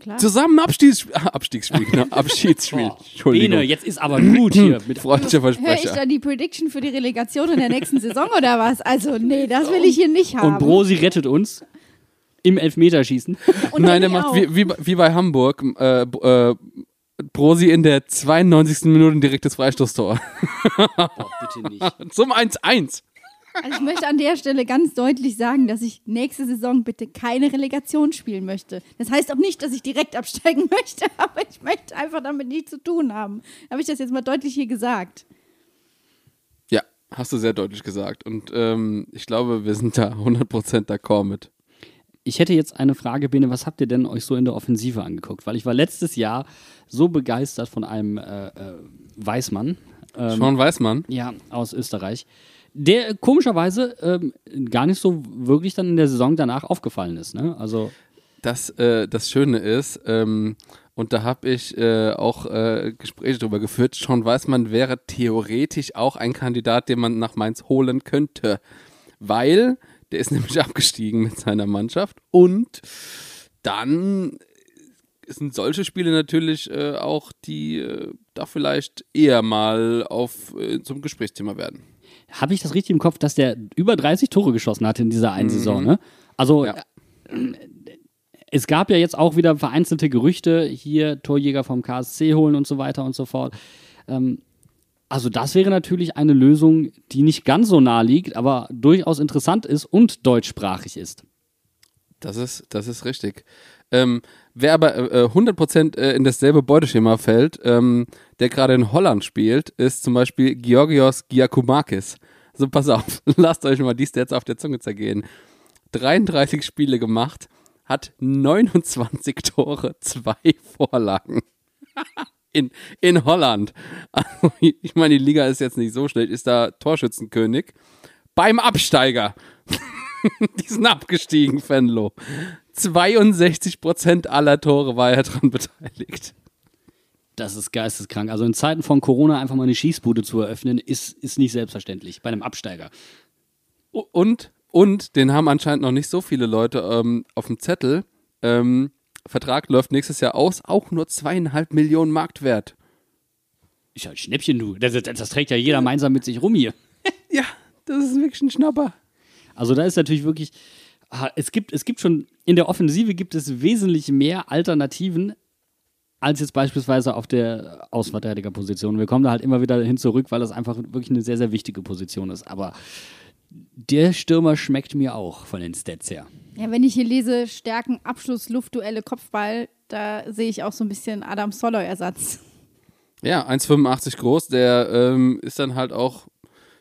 Klar. Zusammen Abstiegs Abstiegsspiel, genau. Abschiedsspiel. Entschuldigung. Bene, jetzt ist aber gut hier. Mit Freundlicher Höre ich Versprecher. da die Prediction für die Relegation in der nächsten Saison oder was? Also, nee, das will ich hier nicht haben. und Brosi rettet uns im Elfmeterschießen. Und Nein, der Danny macht wie, wie, wie bei Hamburg. Äh, äh, Brosi in der 92. Minute ein direktes Freistoßtor. Boah, bitte nicht. Zum 1-1. Also ich möchte an der Stelle ganz deutlich sagen, dass ich nächste Saison bitte keine Relegation spielen möchte. Das heißt auch nicht, dass ich direkt absteigen möchte, aber ich möchte einfach damit nichts zu tun haben. Habe ich das jetzt mal deutlich hier gesagt? Ja, hast du sehr deutlich gesagt. Und ähm, ich glaube, wir sind da 100% d'accord mit. Ich hätte jetzt eine Frage, Bene, was habt ihr denn euch so in der Offensive angeguckt? Weil ich war letztes Jahr so begeistert von einem äh, äh, Weißmann, ähm, Sean Weißmann. ja, aus Österreich, der komischerweise ähm, gar nicht so wirklich dann in der Saison danach aufgefallen ist. Ne? Also Das, äh, das Schöne ist, ähm, und da habe ich äh, auch äh, Gespräche darüber geführt, Sean Weißmann wäre theoretisch auch ein Kandidat, den man nach Mainz holen könnte. Weil der ist nämlich abgestiegen mit seiner Mannschaft und dann sind solche Spiele natürlich äh, auch, die äh, da vielleicht eher mal auf äh, zum Gesprächsthema werden. Habe ich das richtig im Kopf, dass der über 30 Tore geschossen hat in dieser einen Saison, ne? Also Ja. äh, es gab ja jetzt auch wieder vereinzelte Gerüchte, hier Torjäger vom KSC holen und so weiter und so fort. Ähm, also das wäre natürlich eine Lösung, die nicht ganz so nah liegt, aber durchaus interessant ist und deutschsprachig ist. Das ist, das ist richtig. Ähm, wer aber äh, 100% äh, in dasselbe Beuteschema fällt, ähm, der gerade in Holland spielt, ist zum Beispiel Georgios Giacomakis. So, pass auf, lasst euch mal die Stats auf der Zunge zergehen. 33 Spiele gemacht, hat 29 Tore, zwei Vorlagen. In, in Holland. Also, ich meine, die Liga ist jetzt nicht so schlecht, ist da Torschützenkönig. Beim Absteiger. Die sind abgestiegen, Fenlo. 62% aller Tore war er dran beteiligt. Das ist geisteskrank. Also in Zeiten von Corona einfach mal eine Schießbude zu eröffnen, ist, ist nicht selbstverständlich bei einem Absteiger. Und, und, den haben anscheinend noch nicht so viele Leute ähm, auf dem Zettel. Ähm, Vertrag läuft nächstes Jahr aus, auch nur zweieinhalb Millionen Marktwert. Ist ja ein Schnäppchen, du. Das, das, das trägt ja jeder gemeinsam mit sich rum hier. Ja, das ist wirklich ein Schnapper. Also da ist natürlich wirklich, es gibt, es gibt schon, in der Offensive gibt es wesentlich mehr Alternativen als jetzt beispielsweise auf der Außenverteidigerposition. Wir kommen da halt immer wieder hin zurück, weil das einfach wirklich eine sehr, sehr wichtige Position ist. Aber der Stürmer schmeckt mir auch von den Stats her. Ja, wenn ich hier lese, Stärken, Abschluss, Luftduelle, Kopfball, da sehe ich auch so ein bisschen Adam Soloy-Ersatz. Ja, 1,85 groß, der ähm, ist dann halt auch,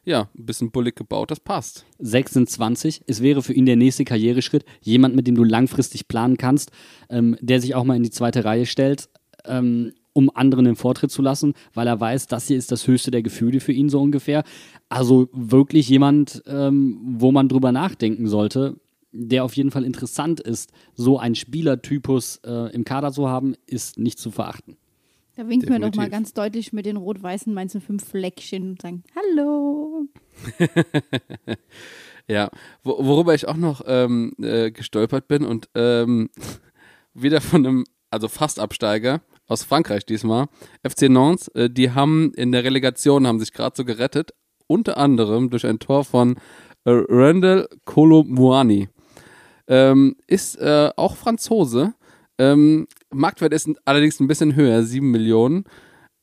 ja, ein bisschen bullig gebaut, das passt. 26. Es wäre für ihn der nächste Karriereschritt. Jemand, mit dem du langfristig planen kannst, ähm, der sich auch mal in die zweite Reihe stellt, ähm, um anderen den Vortritt zu lassen, weil er weiß, das hier ist das höchste der Gefühle für ihn so ungefähr. Also wirklich jemand, ähm, wo man drüber nachdenken sollte, der auf jeden Fall interessant ist. So ein Spielertypus äh, im Kader zu haben, ist nicht zu verachten. Da winken wir doch mal ganz deutlich mit den rot-weißen Mainz 05 Fleckchen und sagen Hallo. Ja, wo, worüber ich auch noch ähm, äh, gestolpert bin und ähm, wieder von einem, also fast Absteiger aus Frankreich diesmal, FC Nantes, äh, die haben in der Relegation, haben sich gerade so gerettet, unter anderem durch ein Tor von äh, Randall Kolomuani. Ähm, ist äh, auch Franzose. Ähm, Marktwert ist allerdings ein bisschen höher, 7 Millionen.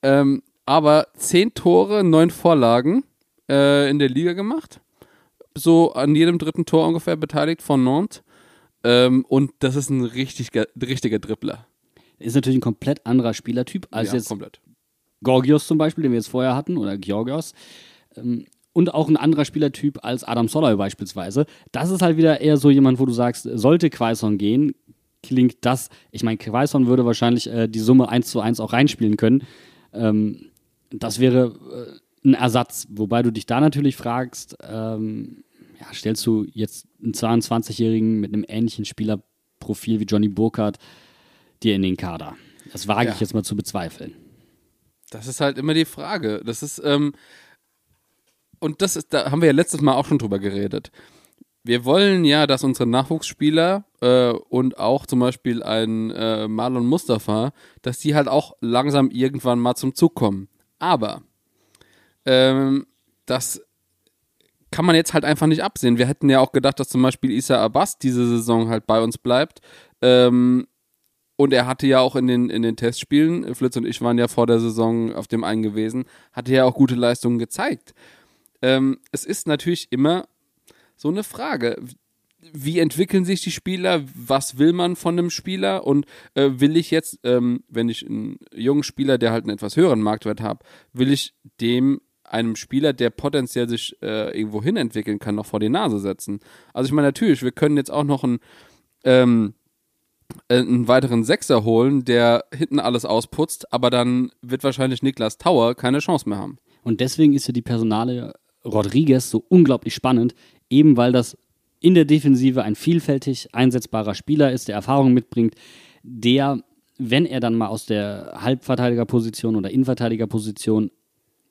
Ähm, aber 10 Tore, 9 Vorlagen äh, in der Liga gemacht so an jedem dritten Tor ungefähr beteiligt von Nantes. Ähm, und das ist ein richtig, richtiger Dribbler. Ist natürlich ein komplett anderer Spielertyp als ja, jetzt komplett. Gorgios zum Beispiel, den wir jetzt vorher hatten, oder Georgios. Ähm, und auch ein anderer Spielertyp als Adam Soloy beispielsweise. Das ist halt wieder eher so jemand, wo du sagst, sollte Quaison gehen, klingt das, ich meine, Quaison würde wahrscheinlich äh, die Summe 1 zu 1 auch reinspielen können. Ähm, das wäre äh, ein Ersatz, wobei du dich da natürlich fragst, ähm, ja, stellst du jetzt einen 22-Jährigen mit einem ähnlichen Spielerprofil wie Johnny Burkhardt dir in den Kader? Das wage Ja. ich jetzt mal zu bezweifeln. Das ist halt immer die Frage. Das ist, ähm, und das ist, da haben wir ja letztes Mal auch schon drüber geredet. Wir wollen ja, dass unsere Nachwuchsspieler äh, und auch zum Beispiel ein äh, Marlon Mustafa, dass die halt auch langsam irgendwann mal zum Zug kommen. Aber ähm, das kann man jetzt halt einfach nicht absehen. Wir hätten ja auch gedacht, dass zum Beispiel Issa Abbas diese Saison halt bei uns bleibt. Ähm, und er hatte ja auch in den, in den Testspielen, Flitz und ich waren ja vor der Saison auf dem einen gewesen, hatte ja auch gute Leistungen gezeigt. Ähm, es ist natürlich immer so eine Frage. Wie entwickeln sich die Spieler? Was will man von einem Spieler? Und äh, will ich jetzt, ähm, wenn ich einen jungen Spieler, der halt einen etwas höheren Marktwert habe, will ich dem einem Spieler, der potenziell sich äh, irgendwo hin entwickeln kann, noch vor die Nase setzen? Also ich meine, natürlich, wir können jetzt auch noch einen, ähm, äh, einen weiteren Sechser holen, der hinten alles ausputzt, aber dann wird wahrscheinlich Niklas Tauer keine Chance mehr haben. Und deswegen ist ja die Personale Rodriguez so unglaublich spannend, eben weil das in der Defensive ein vielfältig einsetzbarer Spieler ist, der Erfahrung mitbringt, der, wenn er dann mal aus der Halbverteidigerposition oder Innenverteidigerposition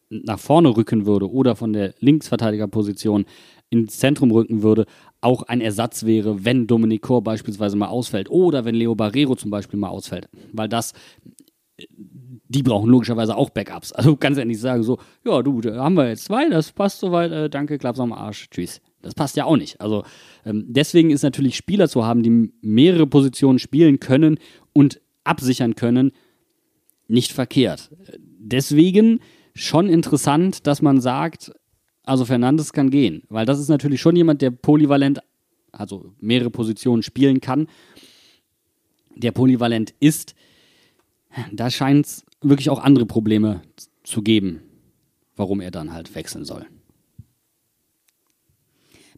nach vorne rücken würde oder von der Linksverteidigerposition ins Zentrum rücken würde, auch ein Ersatz wäre, wenn Dominic Kor beispielsweise mal ausfällt oder wenn Leo Barrero zum Beispiel mal ausfällt. Weil das die brauchen logischerweise auch Backups. Also ganz ehrlich sagen, so, ja, du, da haben wir jetzt zwei, das passt soweit, äh, danke, klapp's am Arsch, tschüss. Das passt ja auch nicht. Also ähm, deswegen ist natürlich Spieler zu haben, die mehrere Positionen spielen können und absichern können, nicht verkehrt. Deswegen schon interessant, dass man sagt, also Fernandes kann gehen, weil das ist natürlich schon jemand, der polyvalent, also mehrere Positionen spielen kann, der polyvalent ist. Da scheint es wirklich auch andere Probleme zu geben, warum er dann halt wechseln soll.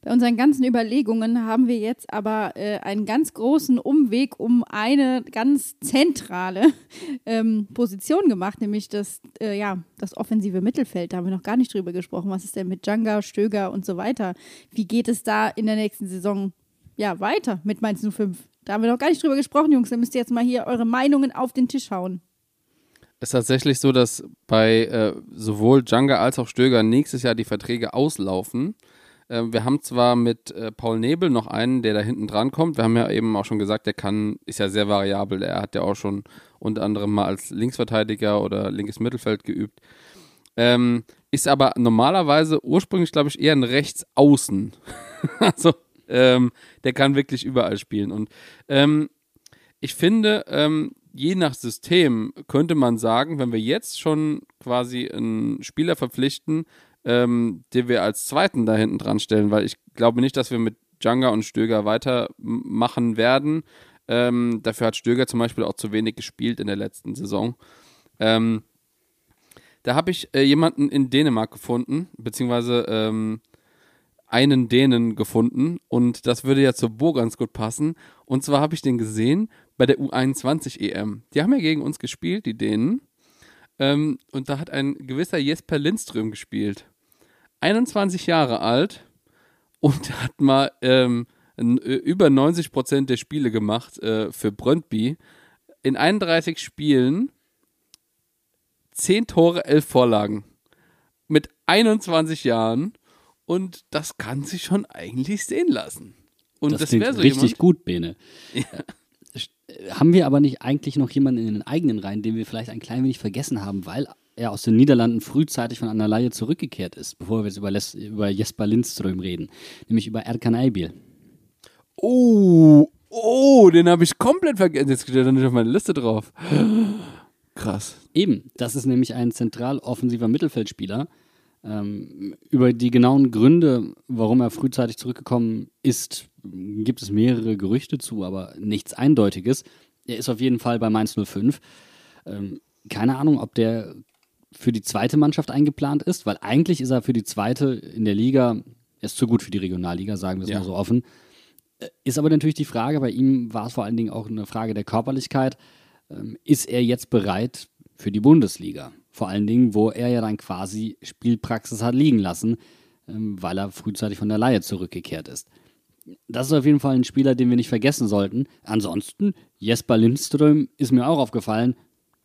Bei unseren ganzen Überlegungen haben wir jetzt aber äh, einen ganz großen Umweg um eine ganz zentrale ähm, Position gemacht, nämlich das, äh, ja, das offensive Mittelfeld. Da haben wir noch gar nicht drüber gesprochen. Was ist denn mit Djanga, Stöger und so weiter? Wie geht es da in der nächsten Saison ja, weiter mit Mainz 05? Da haben wir noch gar nicht drüber gesprochen, Jungs. Da müsst ihr jetzt mal hier eure Meinungen auf den Tisch hauen. Es ist tatsächlich so, dass bei äh, sowohl Djanga als auch Stöger nächstes Jahr die Verträge auslaufen. Äh, wir haben zwar mit äh, Paul Nebel noch einen, der da hinten dran kommt. Wir haben ja eben auch schon gesagt, der kann, ist ja sehr variabel. Er hat ja auch schon unter anderem mal als Linksverteidiger oder linkes Mittelfeld geübt. Ähm, ist aber normalerweise ursprünglich, glaube ich, eher ein Rechtsaußen. also, ähm, der kann wirklich überall spielen. Und ähm, ich finde, ähm, je nach System könnte man sagen, wenn wir jetzt schon quasi einen Spieler verpflichten, ähm, den wir als zweiten da hinten dran stellen, weil ich glaube nicht, dass wir mit Djanga und Stöger weitermachen werden. Ähm, dafür hat Stöger zum Beispiel auch zu wenig gespielt in der letzten Saison. Ähm, Da habe ich äh, jemanden in Dänemark gefunden, beziehungsweise ähm, einen Dänen gefunden und das würde ja zur Bo ganz gut passen. Und zwar habe ich den gesehen bei der U21 EM. Die haben ja gegen uns gespielt, die Dänen. Ähm, und da hat ein gewisser Jesper Lindström gespielt. 21 Jahre alt und hat mal ähm, äh, über 90 Prozent der Spiele gemacht äh, für Brøndby. In 31 Spielen 10 Tore, 11 Vorlagen. Mit 21 Jahren. Und das kann sich schon eigentlich sehen lassen. Und das das, wäre so richtig jemand, gut, Bene. Äh, Haben wir aber nicht eigentlich noch jemanden in den eigenen Reihen, den wir vielleicht ein klein wenig vergessen haben, weil er aus den Niederlanden frühzeitig von einer Leihe zurückgekehrt ist, bevor wir jetzt über, Les über Jesper Lindström reden, nämlich über Erkan Aybil. Oh, oh, den habe ich komplett vergessen. Jetzt steht er nicht auf meiner Liste drauf. Krass. Eben, das ist nämlich ein zentral offensiver Mittelfeldspieler. Ähm, über die genauen Gründe, warum er frühzeitig zurückgekommen ist, gibt es mehrere Gerüchte zu, aber nichts Eindeutiges. Er ist auf jeden Fall bei Mainz 05. Ähm, keine Ahnung, ob der für die zweite Mannschaft eingeplant ist, weil eigentlich ist er für die zweite in der Liga, er ist zu gut für die Regionalliga, sagen wir es Ja. mal so offen. Äh, Ist aber natürlich die Frage, bei ihm war es vor allen Dingen auch eine Frage der Körperlichkeit. Ähm, ist er jetzt bereit für die Bundesliga? Vor allen Dingen, wo er ja dann quasi Spielpraxis hat liegen lassen, ähm, weil er frühzeitig von der Laie zurückgekehrt ist. Das ist auf jeden Fall ein Spieler, den wir nicht vergessen sollten. Ansonsten, Jesper Lindström ist mir auch aufgefallen,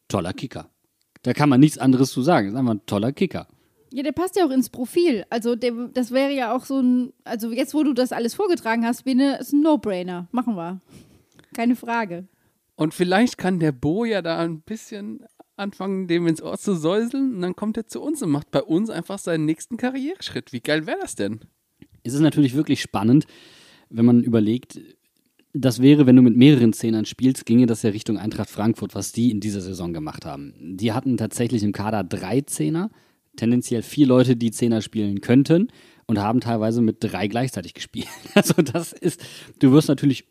toller Kicker. Da kann man nichts anderes zu sagen. Ist einfach ein toller Kicker. Ja, der passt ja auch ins Profil. Also der, das wäre ja auch so ein, also jetzt, wo du das alles vorgetragen hast, Bene, ist ein No-Brainer. Machen wir. Keine Frage. Und vielleicht kann der Bo ja da ein bisschen anfangen, dem ins Ohr zu säuseln und dann kommt er zu uns und macht bei uns einfach seinen nächsten Karriereschritt. Wie geil wäre das denn? Es ist natürlich wirklich spannend, wenn man überlegt, das wäre, wenn du mit mehreren Zehnern spielst, ginge das ja Richtung Eintracht Frankfurt, was die in dieser Saison gemacht haben. Die hatten tatsächlich im Kader drei Zehner, tendenziell vier Leute, die Zehner spielen könnten und haben teilweise mit drei gleichzeitig gespielt. Also das ist, du wirst natürlich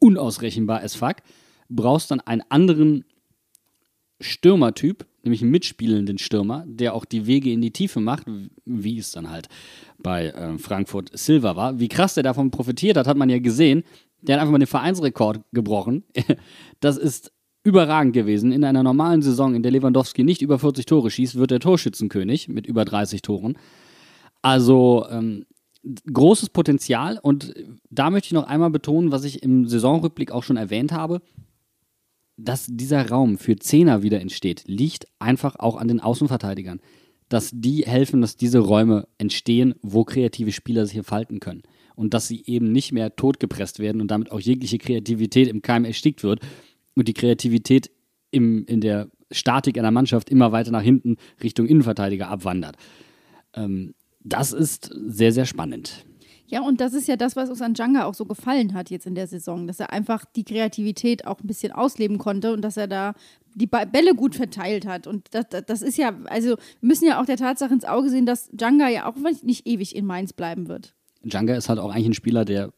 unausrechenbar as fuck, brauchst dann einen anderen Stürmertyp, nämlich einen mitspielenden Stürmer, der auch die Wege in die Tiefe macht, wie es dann halt bei äh, Frankfurt Silva war. Wie krass der davon profitiert hat, hat man ja gesehen. Der hat einfach mal den Vereinsrekord gebrochen. Das ist überragend gewesen. In einer normalen Saison, in der Lewandowski nicht über 40 Tore schießt, wird er Torschützenkönig mit über 30 Toren. Also ähm, großes Potenzial und da möchte ich noch einmal betonen, was ich im Saisonrückblick auch schon erwähnt habe dass dieser Raum für Zehner wieder entsteht, liegt einfach auch an den Außenverteidigern. Dass die helfen, dass diese Räume entstehen, wo kreative Spieler sich hier falten können. Und dass sie eben nicht mehr totgepresst werden und damit auch jegliche Kreativität im Keim erstickt wird und die Kreativität im, in der Statik einer Mannschaft immer weiter nach hinten Richtung Innenverteidiger abwandert. Ähm, das ist sehr, sehr spannend. Ja, und das ist ja das, was uns an Djanga auch so gefallen hat jetzt in der Saison, dass er einfach die Kreativität auch ein bisschen ausleben konnte und dass er da die Bälle gut verteilt hat. Und das, das- das ist ja, also wir müssen ja auch der Tatsache ins Auge sehen, dass Djanga ja auch nicht ewig in Mainz bleiben wird. Djanga ist halt auch eigentlich ein Spieler, der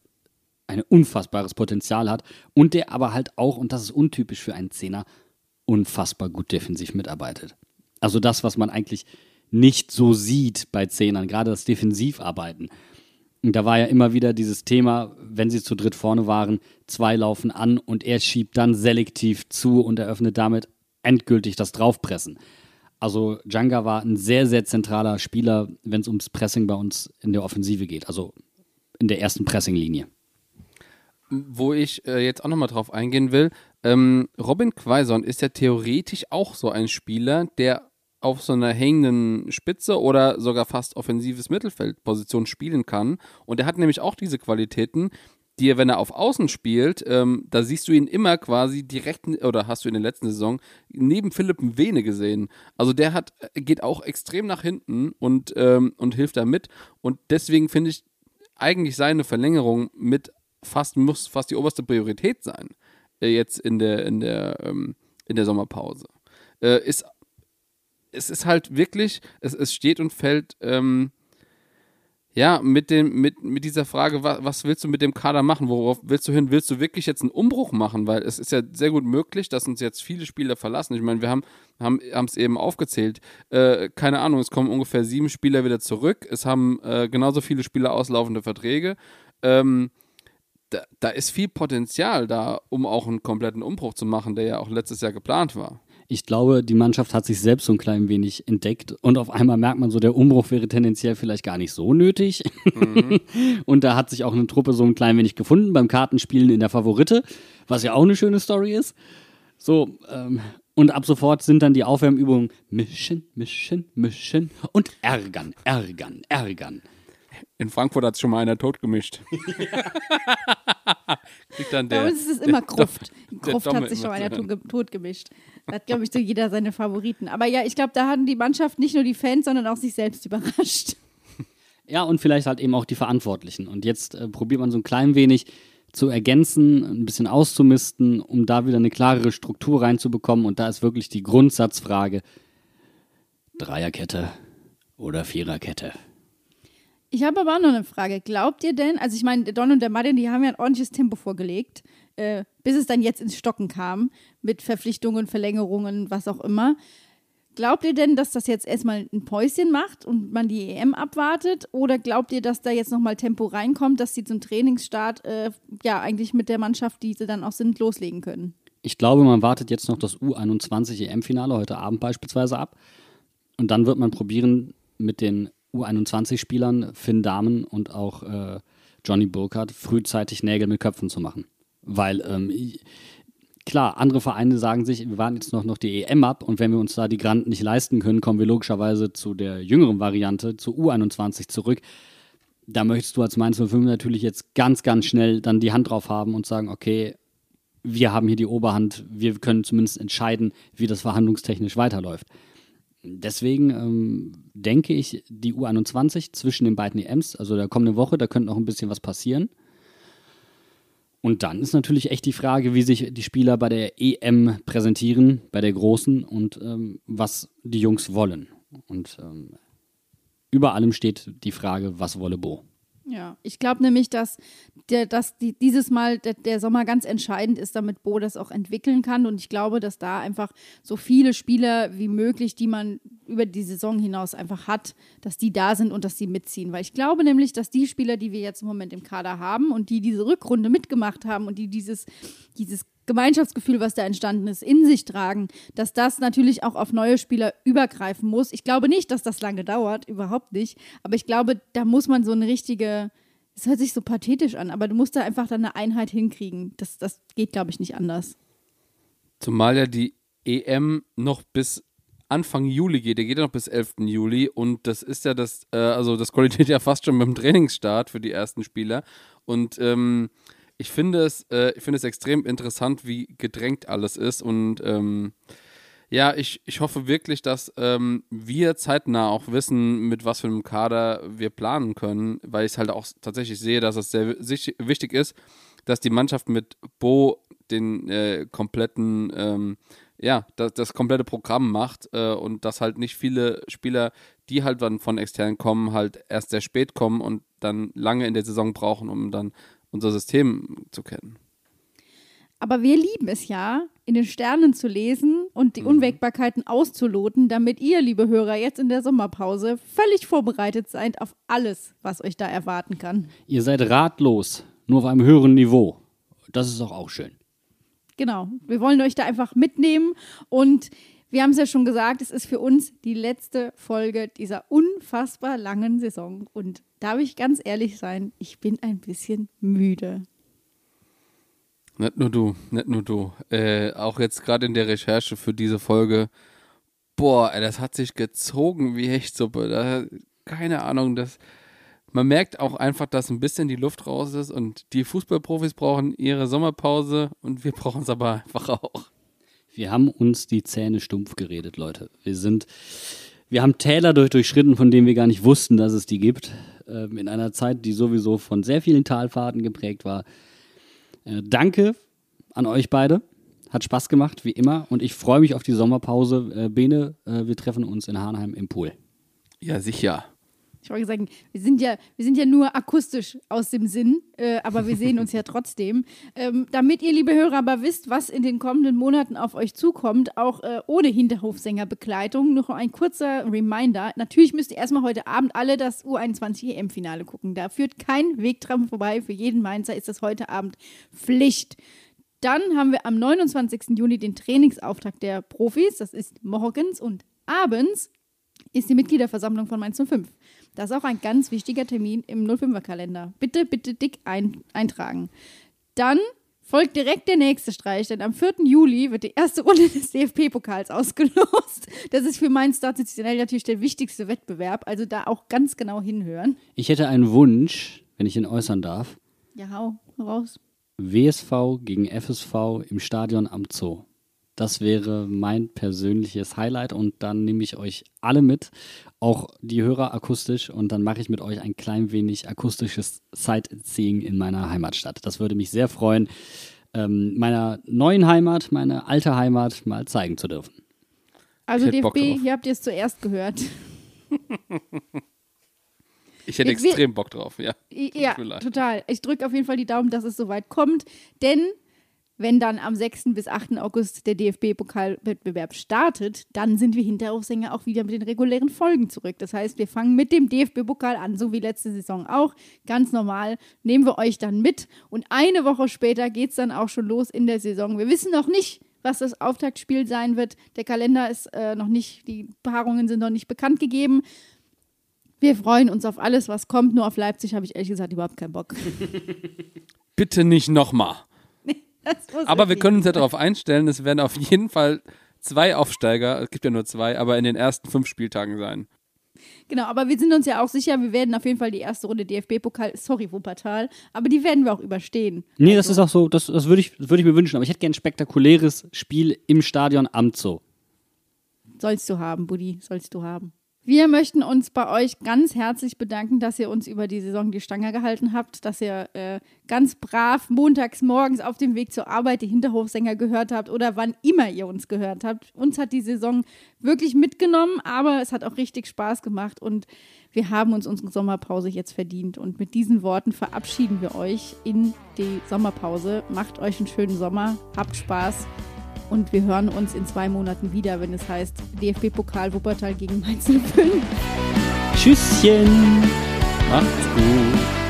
ein unfassbares Potenzial hat und der aber halt auch, und das ist untypisch für einen Zehner, unfassbar gut defensiv mitarbeitet. Also das, was man eigentlich nicht so sieht bei Zehnern, gerade das Defensivarbeiten. Und da war ja immer wieder dieses Thema, wenn sie zu dritt vorne waren, zwei laufen an und er schiebt dann selektiv zu und eröffnet damit endgültig das Draufpressen. Also Djanga war ein sehr, sehr zentraler Spieler, wenn es ums Pressing bei uns in der Offensive geht, also in der ersten Pressinglinie. Wo ich äh, jetzt auch nochmal drauf eingehen will, ähm, Robin Quaison ist ja theoretisch auch so ein Spieler, der auf so einer hängenden Spitze oder sogar fast offensives Mittelfeldposition spielen kann. Und er hat nämlich auch diese Qualitäten, die er, wenn er auf Außen spielt, ähm, da siehst du ihn immer quasi direkt, oder hast du in der letzten Saison neben Philipp Vene gesehen. Also der hat, geht auch extrem nach hinten und, ähm, und hilft da mit. Und deswegen finde ich eigentlich seine Verlängerung mit fast, muss fast die oberste Priorität sein, äh, jetzt in der, in der, ähm, in der Sommerpause. Äh, ist, es ist halt wirklich, es, es steht und fällt, ähm, Ja, mit, dem, mit, mit dieser Frage, was, was willst du mit dem Kader machen? Worauf willst du hin? Willst du wirklich jetzt einen Umbruch machen? Weil es ist ja sehr gut möglich, dass uns jetzt viele Spieler verlassen. Ich meine, wir haben haben es eben aufgezählt. Äh, keine Ahnung, es kommen ungefähr sieben Spieler wieder zurück. Es haben äh, genauso viele Spieler auslaufende Verträge. Ähm, da, da ist viel Potenzial da, um auch einen kompletten Umbruch zu machen, der ja auch letztes Jahr geplant war. Ich glaube, die Mannschaft hat sich selbst so ein klein wenig entdeckt und auf einmal merkt man so, der Umbruch wäre tendenziell vielleicht gar nicht so nötig. Mhm. und da hat sich auch eine Truppe so ein klein wenig gefunden beim Kartenspielen in der Favorite, was ja auch eine schöne Story ist. So, ähm, und ab sofort sind dann die Aufwärmübungen mischen, mischen, mischen und ärgern, ärgern, ärgern. In Frankfurt hat es schon mal einer totgemischt. Kriegt dann der, Bei uns ist es immer Gruft. Gruft hat sich schon einer totgemischt. Da hat, glaube ich, so jeder seine Favoriten. Aber ja, ich glaube, da hatten die Mannschaft nicht nur die Fans, sondern auch sich selbst überrascht. Ja, und vielleicht halt eben auch die Verantwortlichen. Und jetzt äh, probiert man so ein klein wenig zu ergänzen, ein bisschen auszumisten, um da wieder eine klarere Struktur reinzubekommen. Und da ist wirklich die Grundsatzfrage: Dreierkette oder Viererkette. Ich habe aber auch noch eine Frage. Glaubt ihr denn, also ich meine, Don und der Martin, die haben ja ein ordentliches Tempo vorgelegt, äh, bis es dann jetzt ins Stocken kam, mit Verpflichtungen, Verlängerungen, was auch immer. Glaubt ihr denn, dass das jetzt erstmal ein Päuschen macht und man die EM abwartet? Oder glaubt ihr, dass da jetzt nochmal Tempo reinkommt, dass sie zum Trainingsstart äh, ja eigentlich mit der Mannschaft, die sie dann auch sind, loslegen können? Ich glaube, man wartet jetzt noch das U21 EM-Finale heute Abend beispielsweise ab. Und dann wird man probieren, mit den U21-Spielern, Finn Dahmen und auch äh, Johnny Burkhardt, frühzeitig Nägel mit Köpfen zu machen. Weil, ähm, klar, andere Vereine sagen sich, wir warten jetzt noch, noch die EM ab und wenn wir uns da die Granten nicht leisten können, kommen wir logischerweise zu der jüngeren Variante, zu U21 zurück. Da möchtest du als Mainz 05 natürlich jetzt ganz, ganz schnell dann die Hand drauf haben und sagen, okay, wir haben hier die Oberhand, wir können zumindest entscheiden, wie das verhandlungstechnisch weiterläuft. Deswegen ähm, denke ich, die U21 zwischen den beiden EMs, also der kommenden Woche, da könnte noch ein bisschen was passieren. Und dann ist natürlich echt die Frage, wie sich die Spieler bei der EM präsentieren, bei der großen und ähm, was die Jungs wollen. Und ähm, über allem steht die Frage, was wolle Bo? Ja, ich glaube nämlich, dass, der, dass die, dieses Mal der, der, Sommer ganz entscheidend ist, damit Bo das auch entwickeln kann. Und ich glaube, dass da einfach so viele Spieler wie möglich, die man über die Saison hinaus einfach hat, dass die da sind und dass die mitziehen. Weil ich glaube nämlich, dass die Spieler, die wir jetzt im Moment im Kader haben und die diese Rückrunde mitgemacht haben und die dieses, dieses Gemeinschaftsgefühl, was da entstanden ist, in sich tragen, dass das natürlich auch auf neue Spieler übergreifen muss. Ich glaube nicht, dass das lange dauert, überhaupt nicht. Aber ich glaube, da muss man so eine richtige, es hört sich so pathetisch an, aber du musst da einfach dann eine Einheit hinkriegen. Das, das geht, glaube ich, nicht anders. Zumal ja die EM noch bis Anfang Juli geht, der geht ja noch bis 11. Juli und das ist ja das, äh, also das kollidiert ja fast schon mit dem Trainingsstart für die ersten Spieler und ähm, ich finde es, äh, ich finde es extrem interessant, wie gedrängt alles ist. Und ähm, ja, ich, ich hoffe wirklich, dass ähm, wir zeitnah auch wissen, mit was für einem Kader wir planen können, weil ich es halt auch tatsächlich sehe, dass es sehr wichtig ist, dass die Mannschaft mit Bo den äh, kompletten, ähm, ja, das, das, komplette Programm macht äh, und dass halt nicht viele Spieler, die halt dann von extern kommen, halt erst sehr spät kommen und dann lange in der Saison brauchen, um dann unser System zu kennen. Aber wir lieben es ja, in den Sternen zu lesen und die mhm. Unwägbarkeiten auszuloten, damit ihr, liebe Hörer, jetzt in der Sommerpause völlig vorbereitet seid auf alles, was euch da erwarten kann. Ihr seid ratlos, nur auf einem höheren Niveau. Das ist doch auch schön. Genau. Wir wollen euch da einfach mitnehmen und wir haben es ja schon gesagt, es ist für uns die letzte Folge dieser unfassbar langen Saison. Und darf ich ganz ehrlich sein, ich bin ein bisschen müde. Nicht nur du, nicht nur du. Äh, auch jetzt gerade in der Recherche für diese Folge, boah, das hat sich gezogen wie Hechtsuppe. Da, keine Ahnung, das, man merkt auch einfach, dass ein bisschen die Luft raus ist und die Fußballprofis brauchen ihre Sommerpause und wir brauchen es aber einfach auch. Wir haben uns die Zähne stumpf geredet, Leute. Wir sind, wir haben Täler durch, durchschritten, von denen wir gar nicht wussten, dass es die gibt. Ähm, in einer Zeit, die sowieso von sehr vielen Talfahrten geprägt war. Äh, danke an euch beide. Hat Spaß gemacht, wie immer. Und ich freue mich auf die Sommerpause. Äh, Bene, äh, wir treffen uns in Hanheim im Pool. Ja, sicher. Ich wollte sagen, wir sind ja, wir sind ja nur akustisch aus dem Sinn, äh, aber wir sehen uns ja trotzdem. Ähm, damit ihr, liebe Hörer, aber wisst, was in den kommenden Monaten auf euch zukommt, auch äh, ohne Hinterhofsängerbegleitung, noch ein kurzer Reminder. Natürlich müsst ihr erstmal heute Abend alle das U21 EM-Finale gucken. Da führt kein Weg dran vorbei. Für jeden Mainzer ist das heute Abend Pflicht. Dann haben wir am 29. Juni den Trainingsauftakt der Profis. Das ist morgens und abends ist die Mitgliederversammlung von Mainz 05. Das ist auch ein ganz wichtiger Termin im 05er-Kalender. Bitte, bitte dick ein, eintragen. Dann folgt direkt der nächste Streich, denn am 4. Juli wird die erste Runde des DFB-Pokals ausgelost. Das ist für Mainz traditionell natürlich der wichtigste Wettbewerb, also da auch ganz genau hinhören. Ich hätte einen Wunsch, wenn ich ihn äußern darf. Ja, hau raus. WSV gegen FSV im Stadion am Zoo. Das wäre mein persönliches Highlight und dann nehme ich euch alle mit, auch die Hörer akustisch und dann mache ich mit euch ein klein wenig akustisches Sightseeing in meiner Heimatstadt. Das würde mich sehr freuen, ähm, meiner neuen Heimat, meine alte Heimat mal zeigen zu dürfen. Also Ich DFB, hier habt ihr es zuerst gehört. Ich hätte wir- extrem Bock drauf, ja. Ja, Tut mir leid. total. Ich drücke auf jeden Fall die Daumen, dass es soweit kommt, denn wenn dann am 6. bis 8. August der DFB-Pokalwettbewerb startet, dann sind wir Hinterhofsänger auch wieder mit den regulären Folgen zurück. Das heißt, wir fangen mit dem DFB-Pokal an, so wie letzte Saison auch. Ganz normal nehmen wir euch dann mit und eine Woche später geht es dann auch schon los in der Saison. Wir wissen noch nicht, was das Auftaktspiel sein wird. Der Kalender ist äh, noch nicht, die Paarungen sind noch nicht bekannt gegeben. Wir freuen uns auf alles, was kommt. Nur auf Leipzig habe ich ehrlich gesagt überhaupt keinen Bock. Bitte nicht nochmal. Aber wir können uns ja darauf einstellen, es werden auf jeden Fall zwei Aufsteiger, es gibt ja nur zwei, aber in den ersten fünf Spieltagen sein. Genau, aber wir sind uns ja auch sicher, wir werden auf jeden Fall die erste Runde DFB-Pokal, sorry Wuppertal, aber die werden wir auch überstehen. Nee, das ist auch so, das, das würde ich, würde ich mir wünschen, aber ich hätte gern ein spektakuläres Spiel im Stadion am Zoo. Sollst du haben, Buddy, sollst du haben. Wir möchten uns bei euch ganz herzlich bedanken, dass ihr uns über die Saison die Stange gehalten habt, dass ihr äh, ganz brav montags morgens auf dem Weg zur Arbeit die Hinterhofsänger gehört habt oder wann immer ihr uns gehört habt. Uns hat die Saison wirklich mitgenommen, aber es hat auch richtig Spaß gemacht und wir haben uns unsere Sommerpause jetzt verdient. Und mit diesen Worten verabschieden wir euch in die Sommerpause. Macht euch einen schönen Sommer, habt Spaß. Und wir hören uns in zwei Monaten wieder, wenn es heißt DFB-Pokal Wuppertal gegen Mainz 05. Tschüsschen! Macht's gut.